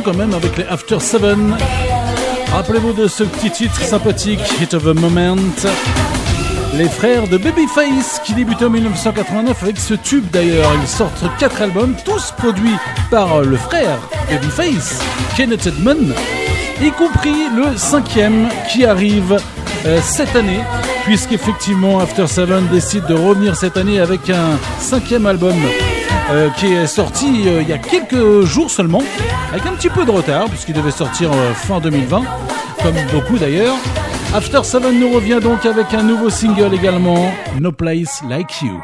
Quand même avec les After Seven. Rappelez-vous de ce petit titre sympathique, Hit of a Moment. Les frères de Babyface qui débutaient en 1989 avec ce tube d'ailleurs. Ils sortent quatre albums, tous produits par le frère Babyface, Kenneth Edmond, y compris le cinquième qui arrive euh, cette année, puisqu'effectivement After Seven décide de revenir cette année avec un cinquième album euh, qui est sorti euh, il y a quelques jours seulement, avec un petit peu de retard, puisqu'il devait sortir euh, fin 2020, comme beaucoup d'ailleurs. After Seven nous revient donc avec un nouveau single également, No Place Like You.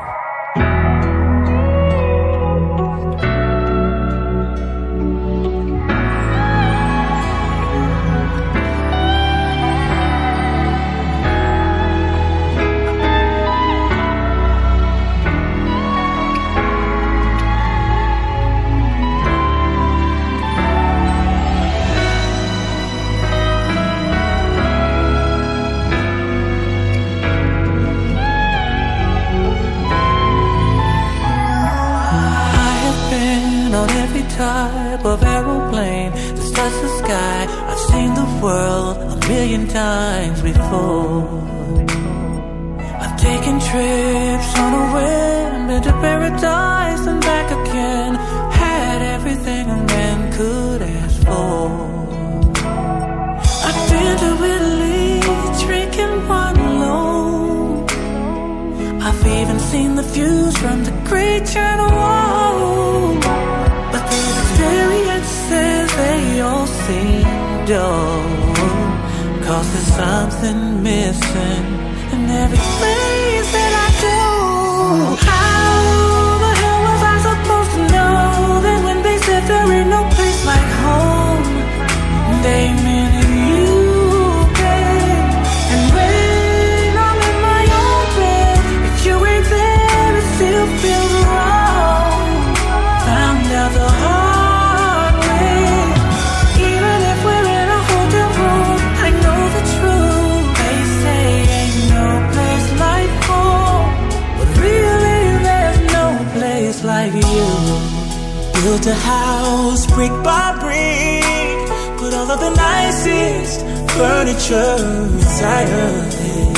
Built a house brick by brick. Put all of the nicest furniture inside of it.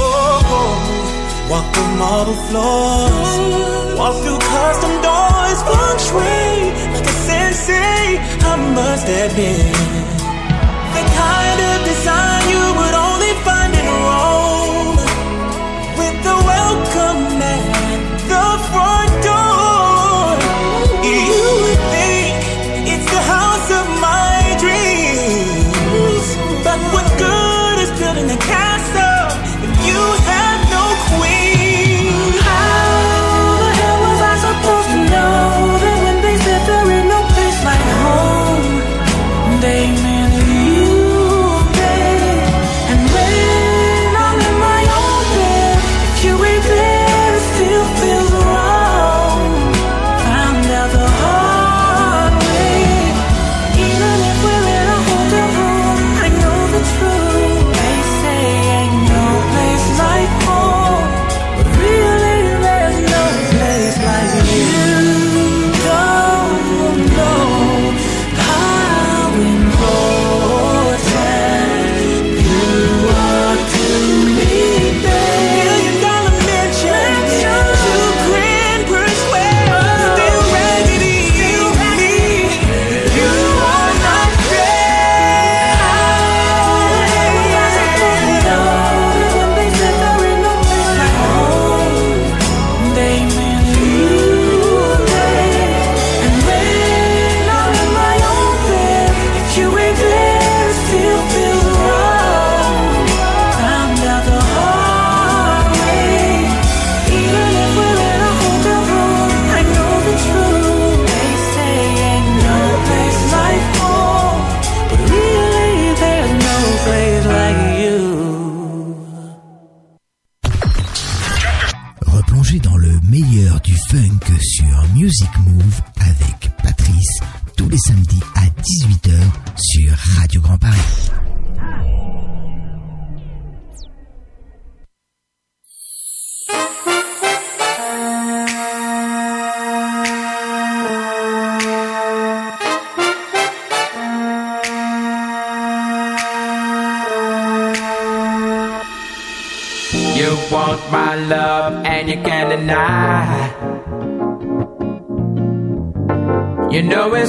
Oh, walk the marble floors. Walk through custom doors. Feng shui like a sensei. I must admit. The kind of design you would only find in Rome. With the welcome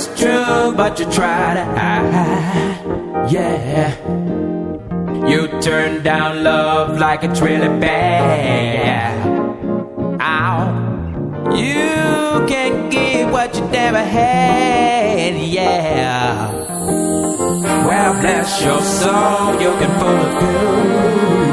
it's true, but you try to hide. Ah, yeah. You turn down love like it's really bad. Ow. You can't give what you never had. Yeah. Well, bless your soul, you can fulfill.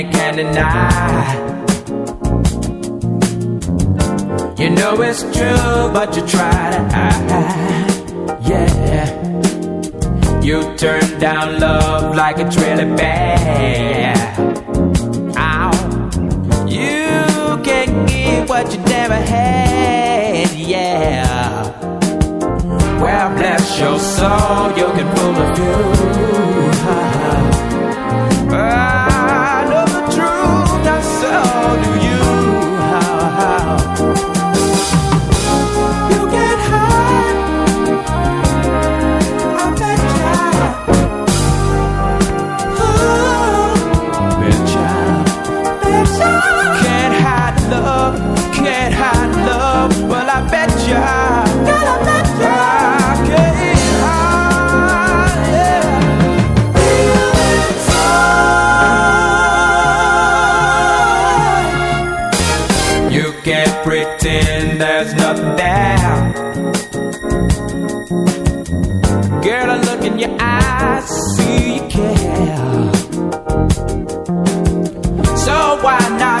You can't deny. You know it's true, but you try to hide. Yeah. You turn down love like it's really bad. Ow. You can't give what you never had. Yeah. Well, bless your soul, you can pull a few.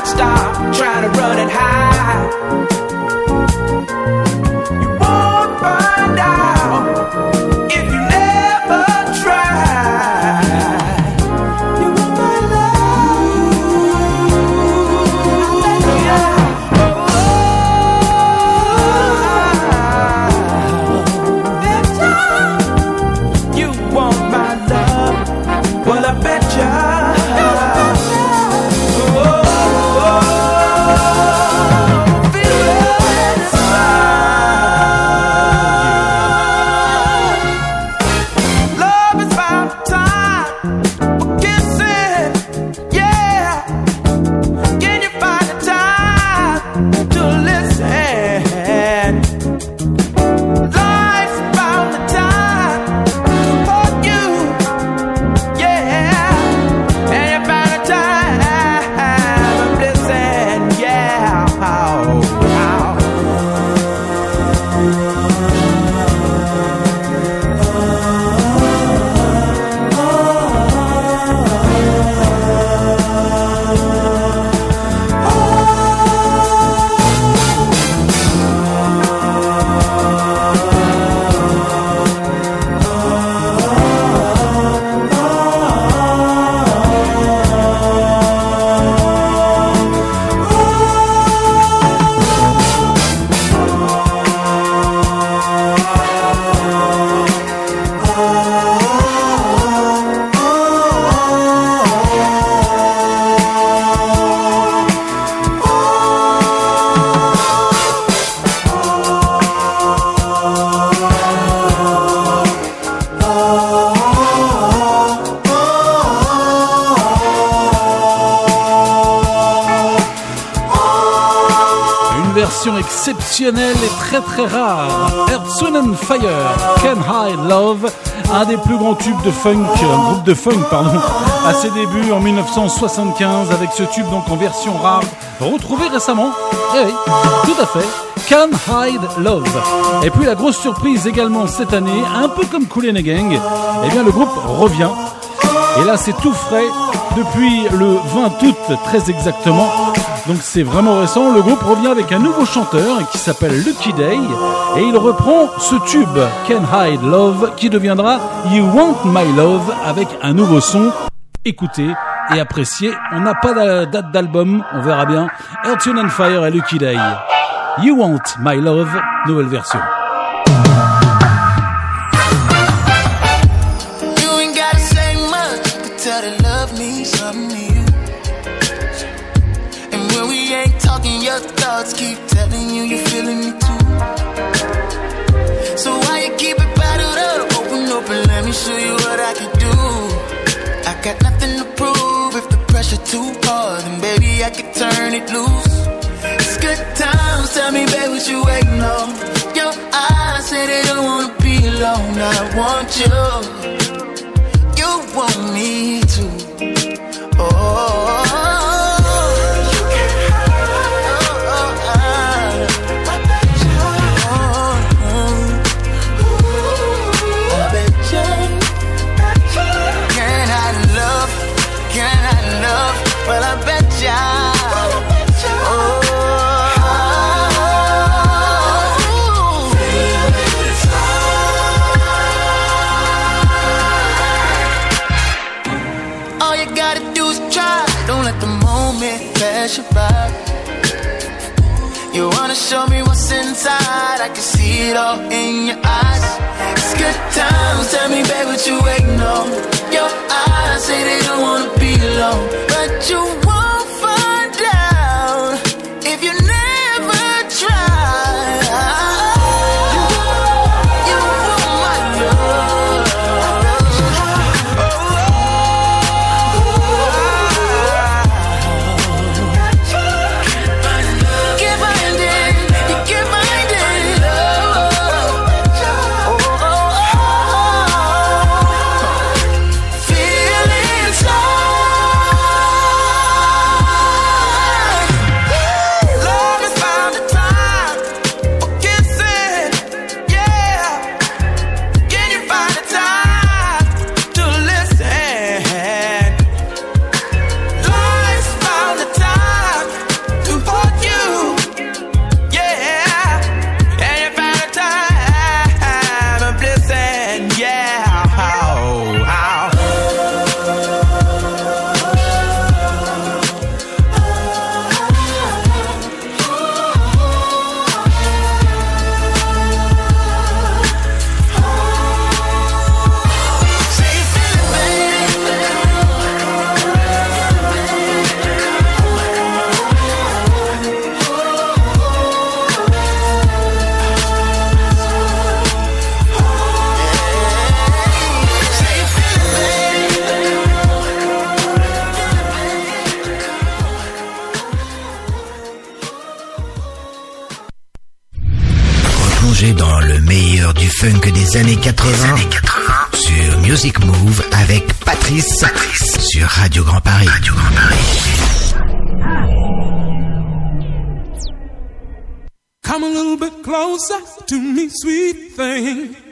Stop trying to run and hide? Très rare. Earth, Fire, Can Hide Love, un des plus grands tubes de funk, un groupe de funk, pardon, à ses débuts en 1975 avec ce tube donc en version rare, retrouvé récemment. Eh oui, tout à fait. Can Hide Love. Et puis la grosse surprise également cette année, un peu comme Cool and Gang, eh bien le groupe revient. Et là c'est tout frais depuis le 20 août très exactement. Donc c'est vraiment récent. Le groupe revient avec un nouveau chanteur qui s'appelle Lucky Day et il reprend ce tube Can Hide Love qui deviendra You Want My Love avec un nouveau son. Écoutez et appréciez. On n'a pas de date d'album, on verra bien. Earth, and Fire et Lucky Day. You Want My Love, nouvelle version. Loose. It's good times. Tell me, babe, what you waiting on? Your eyes say they don't wanna be alone. I want you pass you by. You wanna show me what's inside? I can see it all in your eyes. It's good times. Tell me, babe, what you waiting on? Your eyes say they don't wanna be alone, but you won't des années 80, sur Music Move avec Patrice, sur Radio Grand Paris. Come a little bit closer to me, sweet thing.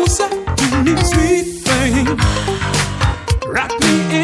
closer to me, sweet thing. Rock me in.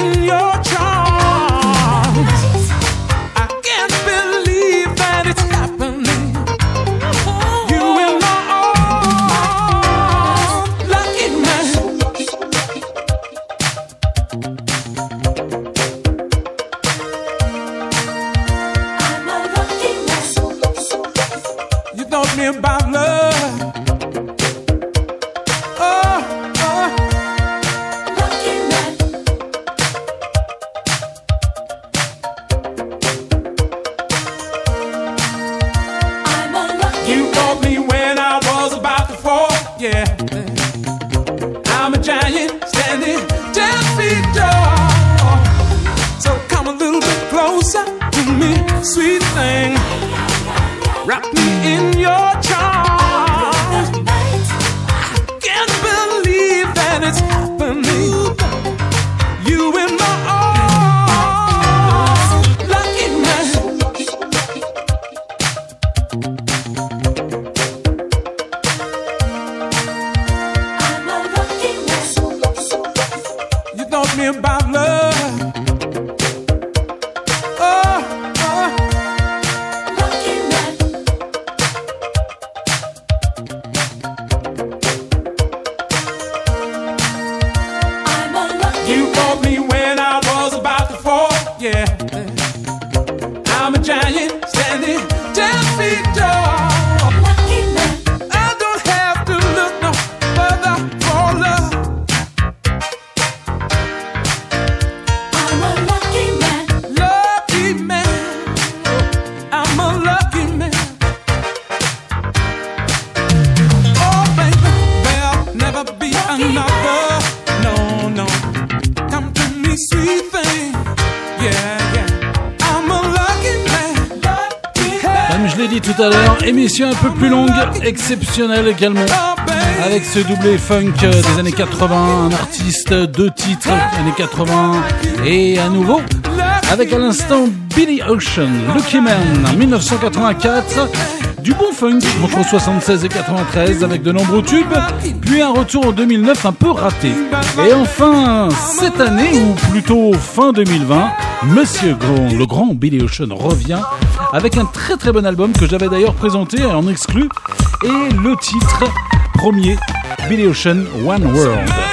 exceptionnel également. Avec ce doublé funk euh, des années 80, un artiste, deux titres années 80 et à nouveau avec à l'instant Billy Ocean, Lucky Man 1984 du bon funk entre 76 et 93 avec de nombreux tubes, puis un retour en 2009 un peu raté. Et enfin, cette année, ou plutôt fin 2020, Monsieur Grand, le grand Billy Ocean revient avec un très très bon album que j'avais d'ailleurs présenté et en exclu et le titre premier, Billy Ocean One World.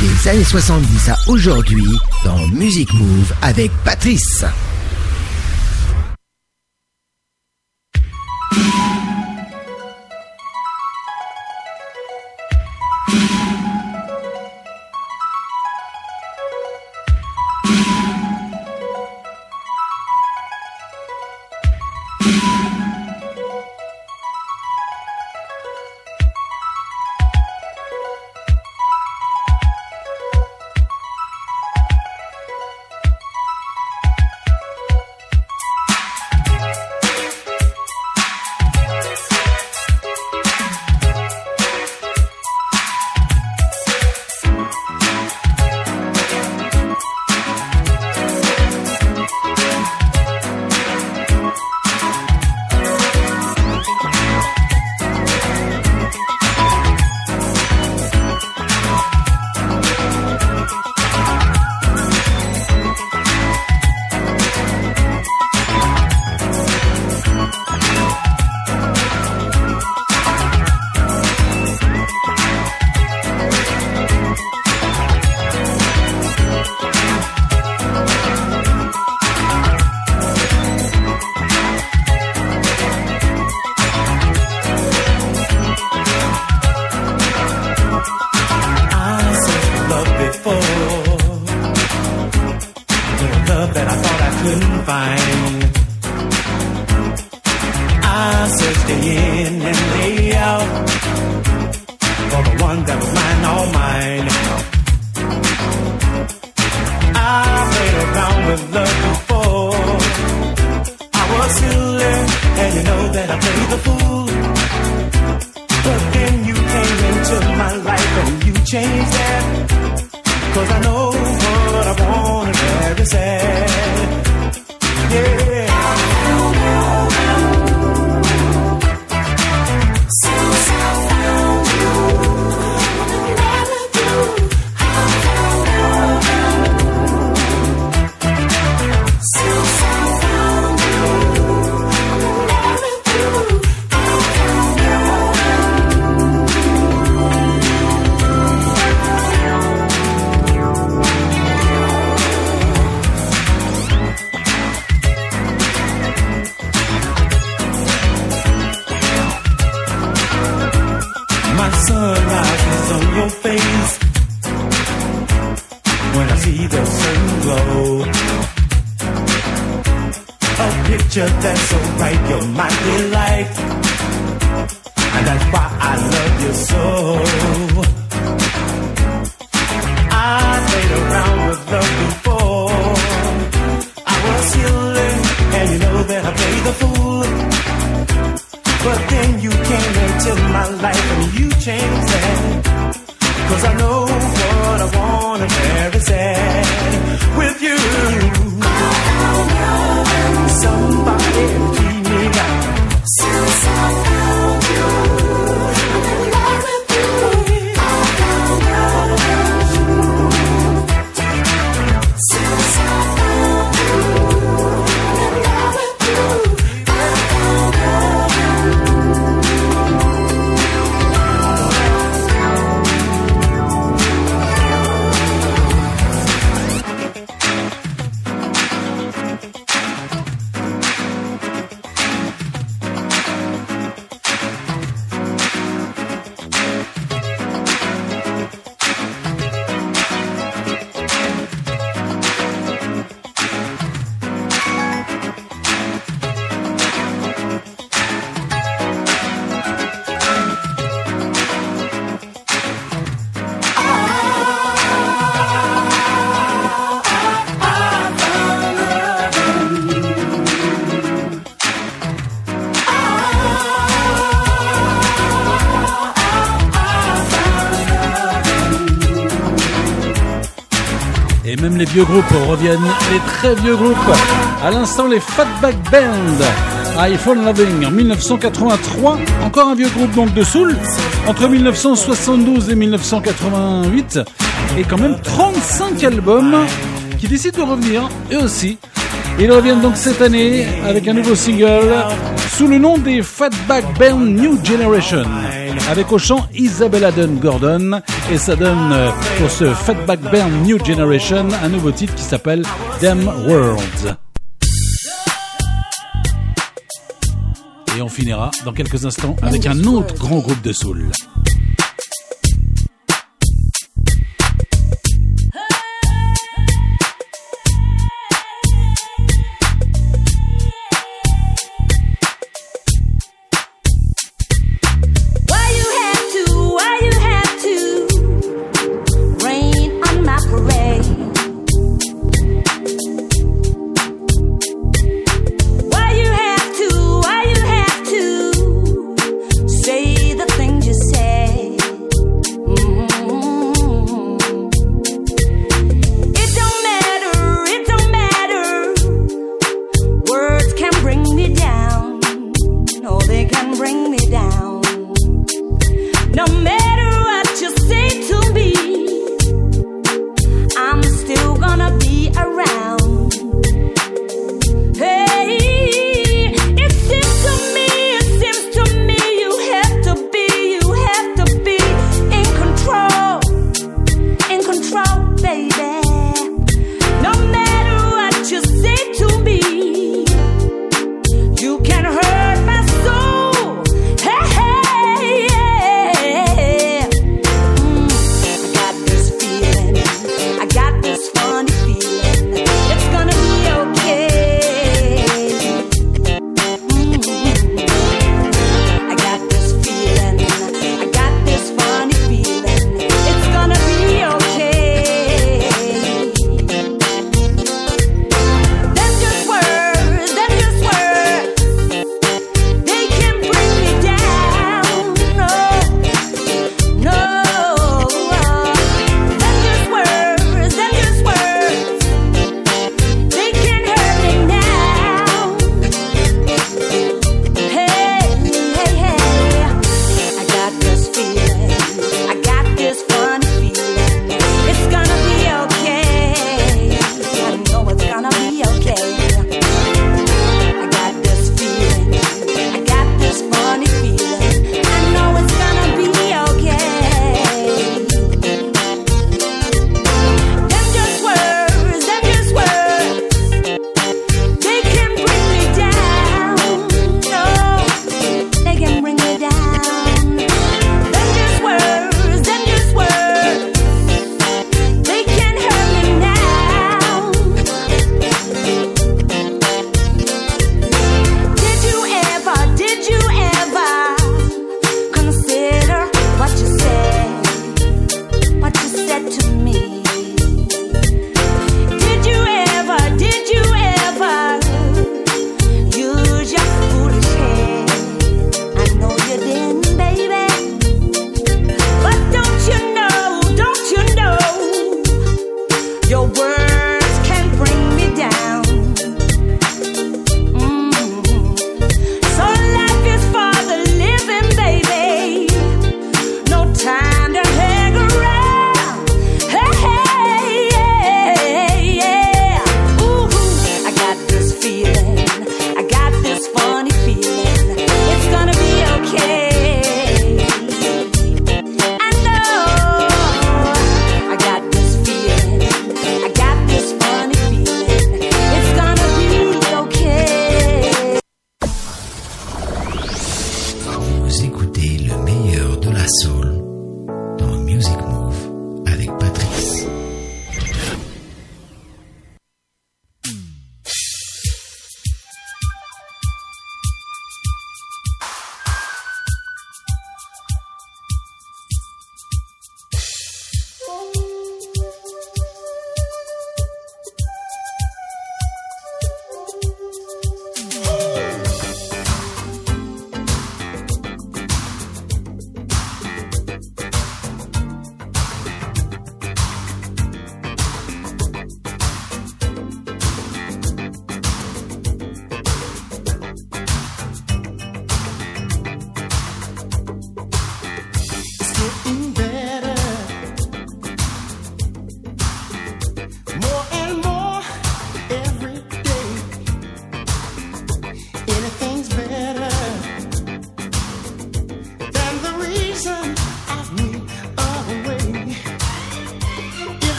Des années 70 à aujourd'hui dans Music Move avec Patrice. vieux groupes reviennent, les très vieux groupes. À l'instant, les Fatback Band, iPhone Loving en 1983, encore un vieux groupe donc de Soul, entre 1972 et 1988, et quand même 35 albums qui décident de revenir, eux aussi. Ils reviennent donc cette année avec un nouveau single, sous le nom des Fatback Band New Generation, avec au chant Isabella Dunn Gordon, et ça donne euh, pour ce Fatback Band New Generation un nouveau titre qui s'appelle Them Worlds. Et on finira dans quelques instants avec un autre grand groupe de soul.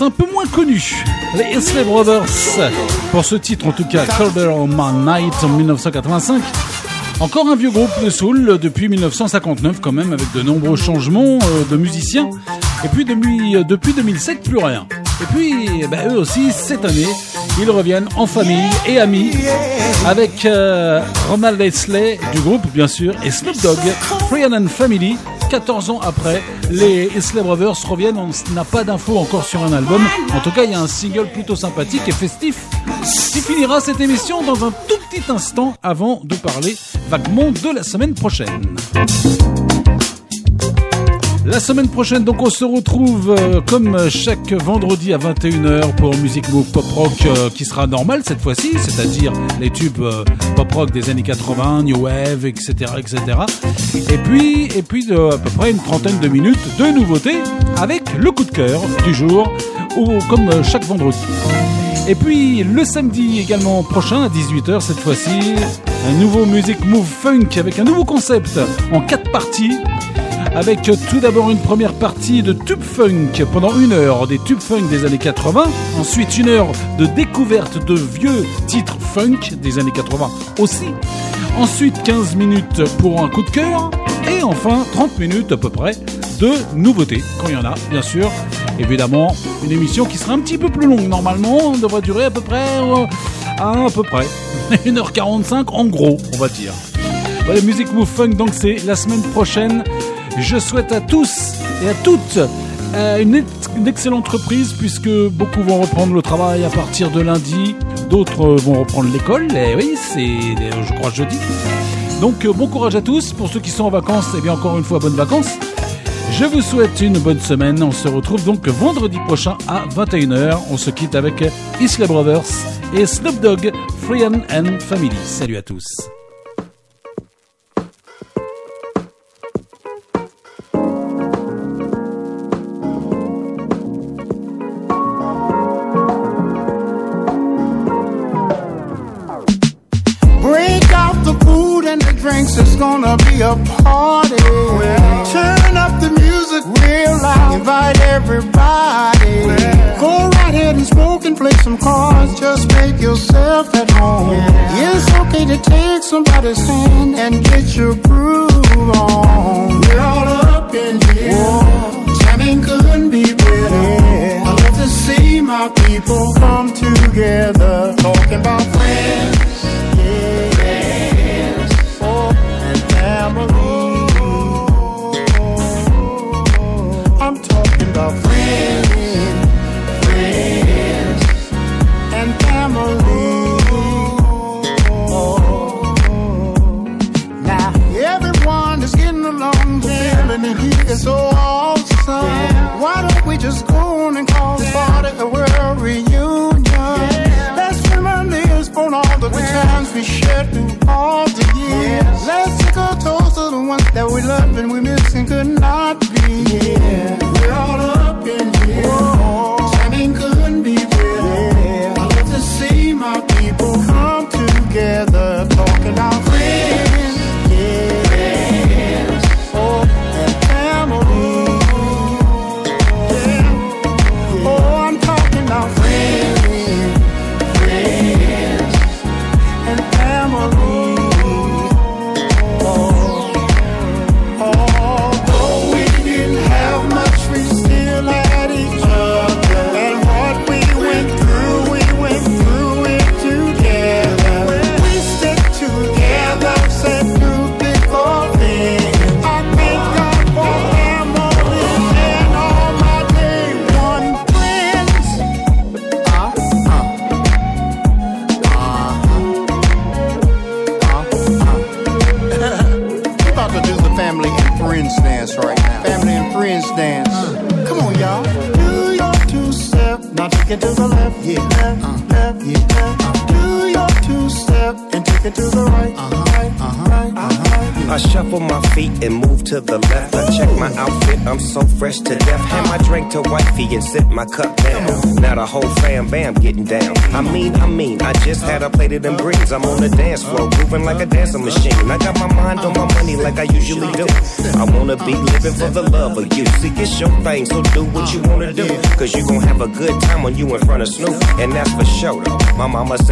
Un peu moins connus, les Isley Brothers, pour ce titre en tout cas, Colder on My Night en 1985. Encore un vieux groupe de soul depuis 1959 quand même, avec de nombreux changements euh, de musiciens. Et puis depuis, euh, depuis 2007, plus rien. Et puis, eh ben, eux aussi, cette année, ils reviennent en famille et amis avec euh, Ronald Isley du groupe, bien sûr, et Snoop Dogg, Free and Family. 14 ans après, les Isley Brothers reviennent. On n'a pas d'infos encore sur un album. En tout cas, il y a un single plutôt sympathique et festif qui finira cette émission dans un tout petit instant avant de parler vaguement de la semaine prochaine. La semaine prochaine, donc, on se retrouve euh, comme chaque vendredi à 21h pour Music Move Pop Rock euh, qui sera normal cette fois-ci, c'est-à-dire les tubes euh, pop rock des années 80, New Wave, etc., etc. Et puis, et puis à peu près une trentaine de minutes de nouveautés avec le coup de cœur du jour, ou comme chaque vendredi. Et puis le samedi également prochain à 18h cette fois-ci, un nouveau Music Move Funk avec un nouveau concept en quatre parties. Avec tout d'abord une première partie de tube funk pendant une heure des tubes funk des années 80. Ensuite une heure de découverte de vieux titres funk des années 80 aussi. Ensuite 15 minutes pour un coup de cœur. Et enfin 30 minutes à peu près de nouveautés, quand il y en a bien sûr. Évidemment une émission qui sera un petit peu plus longue normalement. On devrait durer à peu près... euh, à peu près 1h45 en gros on va dire. Voilà, Music Move Funk, donc c'est la semaine prochaine. Je souhaite à tous et à toutes euh, une, excellente reprise puisque beaucoup vont reprendre le travail à partir de lundi, d'autres vont reprendre l'école, et oui, c'est euh, je crois jeudi. Donc euh, bon courage à tous, pour ceux qui sont en vacances, et bien encore une fois bonnes vacances. Je vous souhaite une bonne semaine, on se retrouve donc vendredi prochain à 21h, on se quitte avec Isla Brothers et Snoop Dogg, Free and Family. Salut à tous.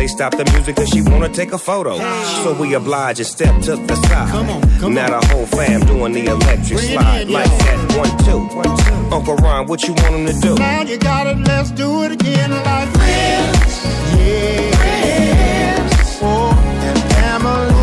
They stopped the music cause she wanna take a photo. Hey. So we oblige and step to the side. Come on, come now on. the whole fam doing the electric Bring slide. In, like that one two. one, two. Uncle Ron, what you want him to do? Now you got it, let's do it again like friends. Yeah. Friends. Oh, and family.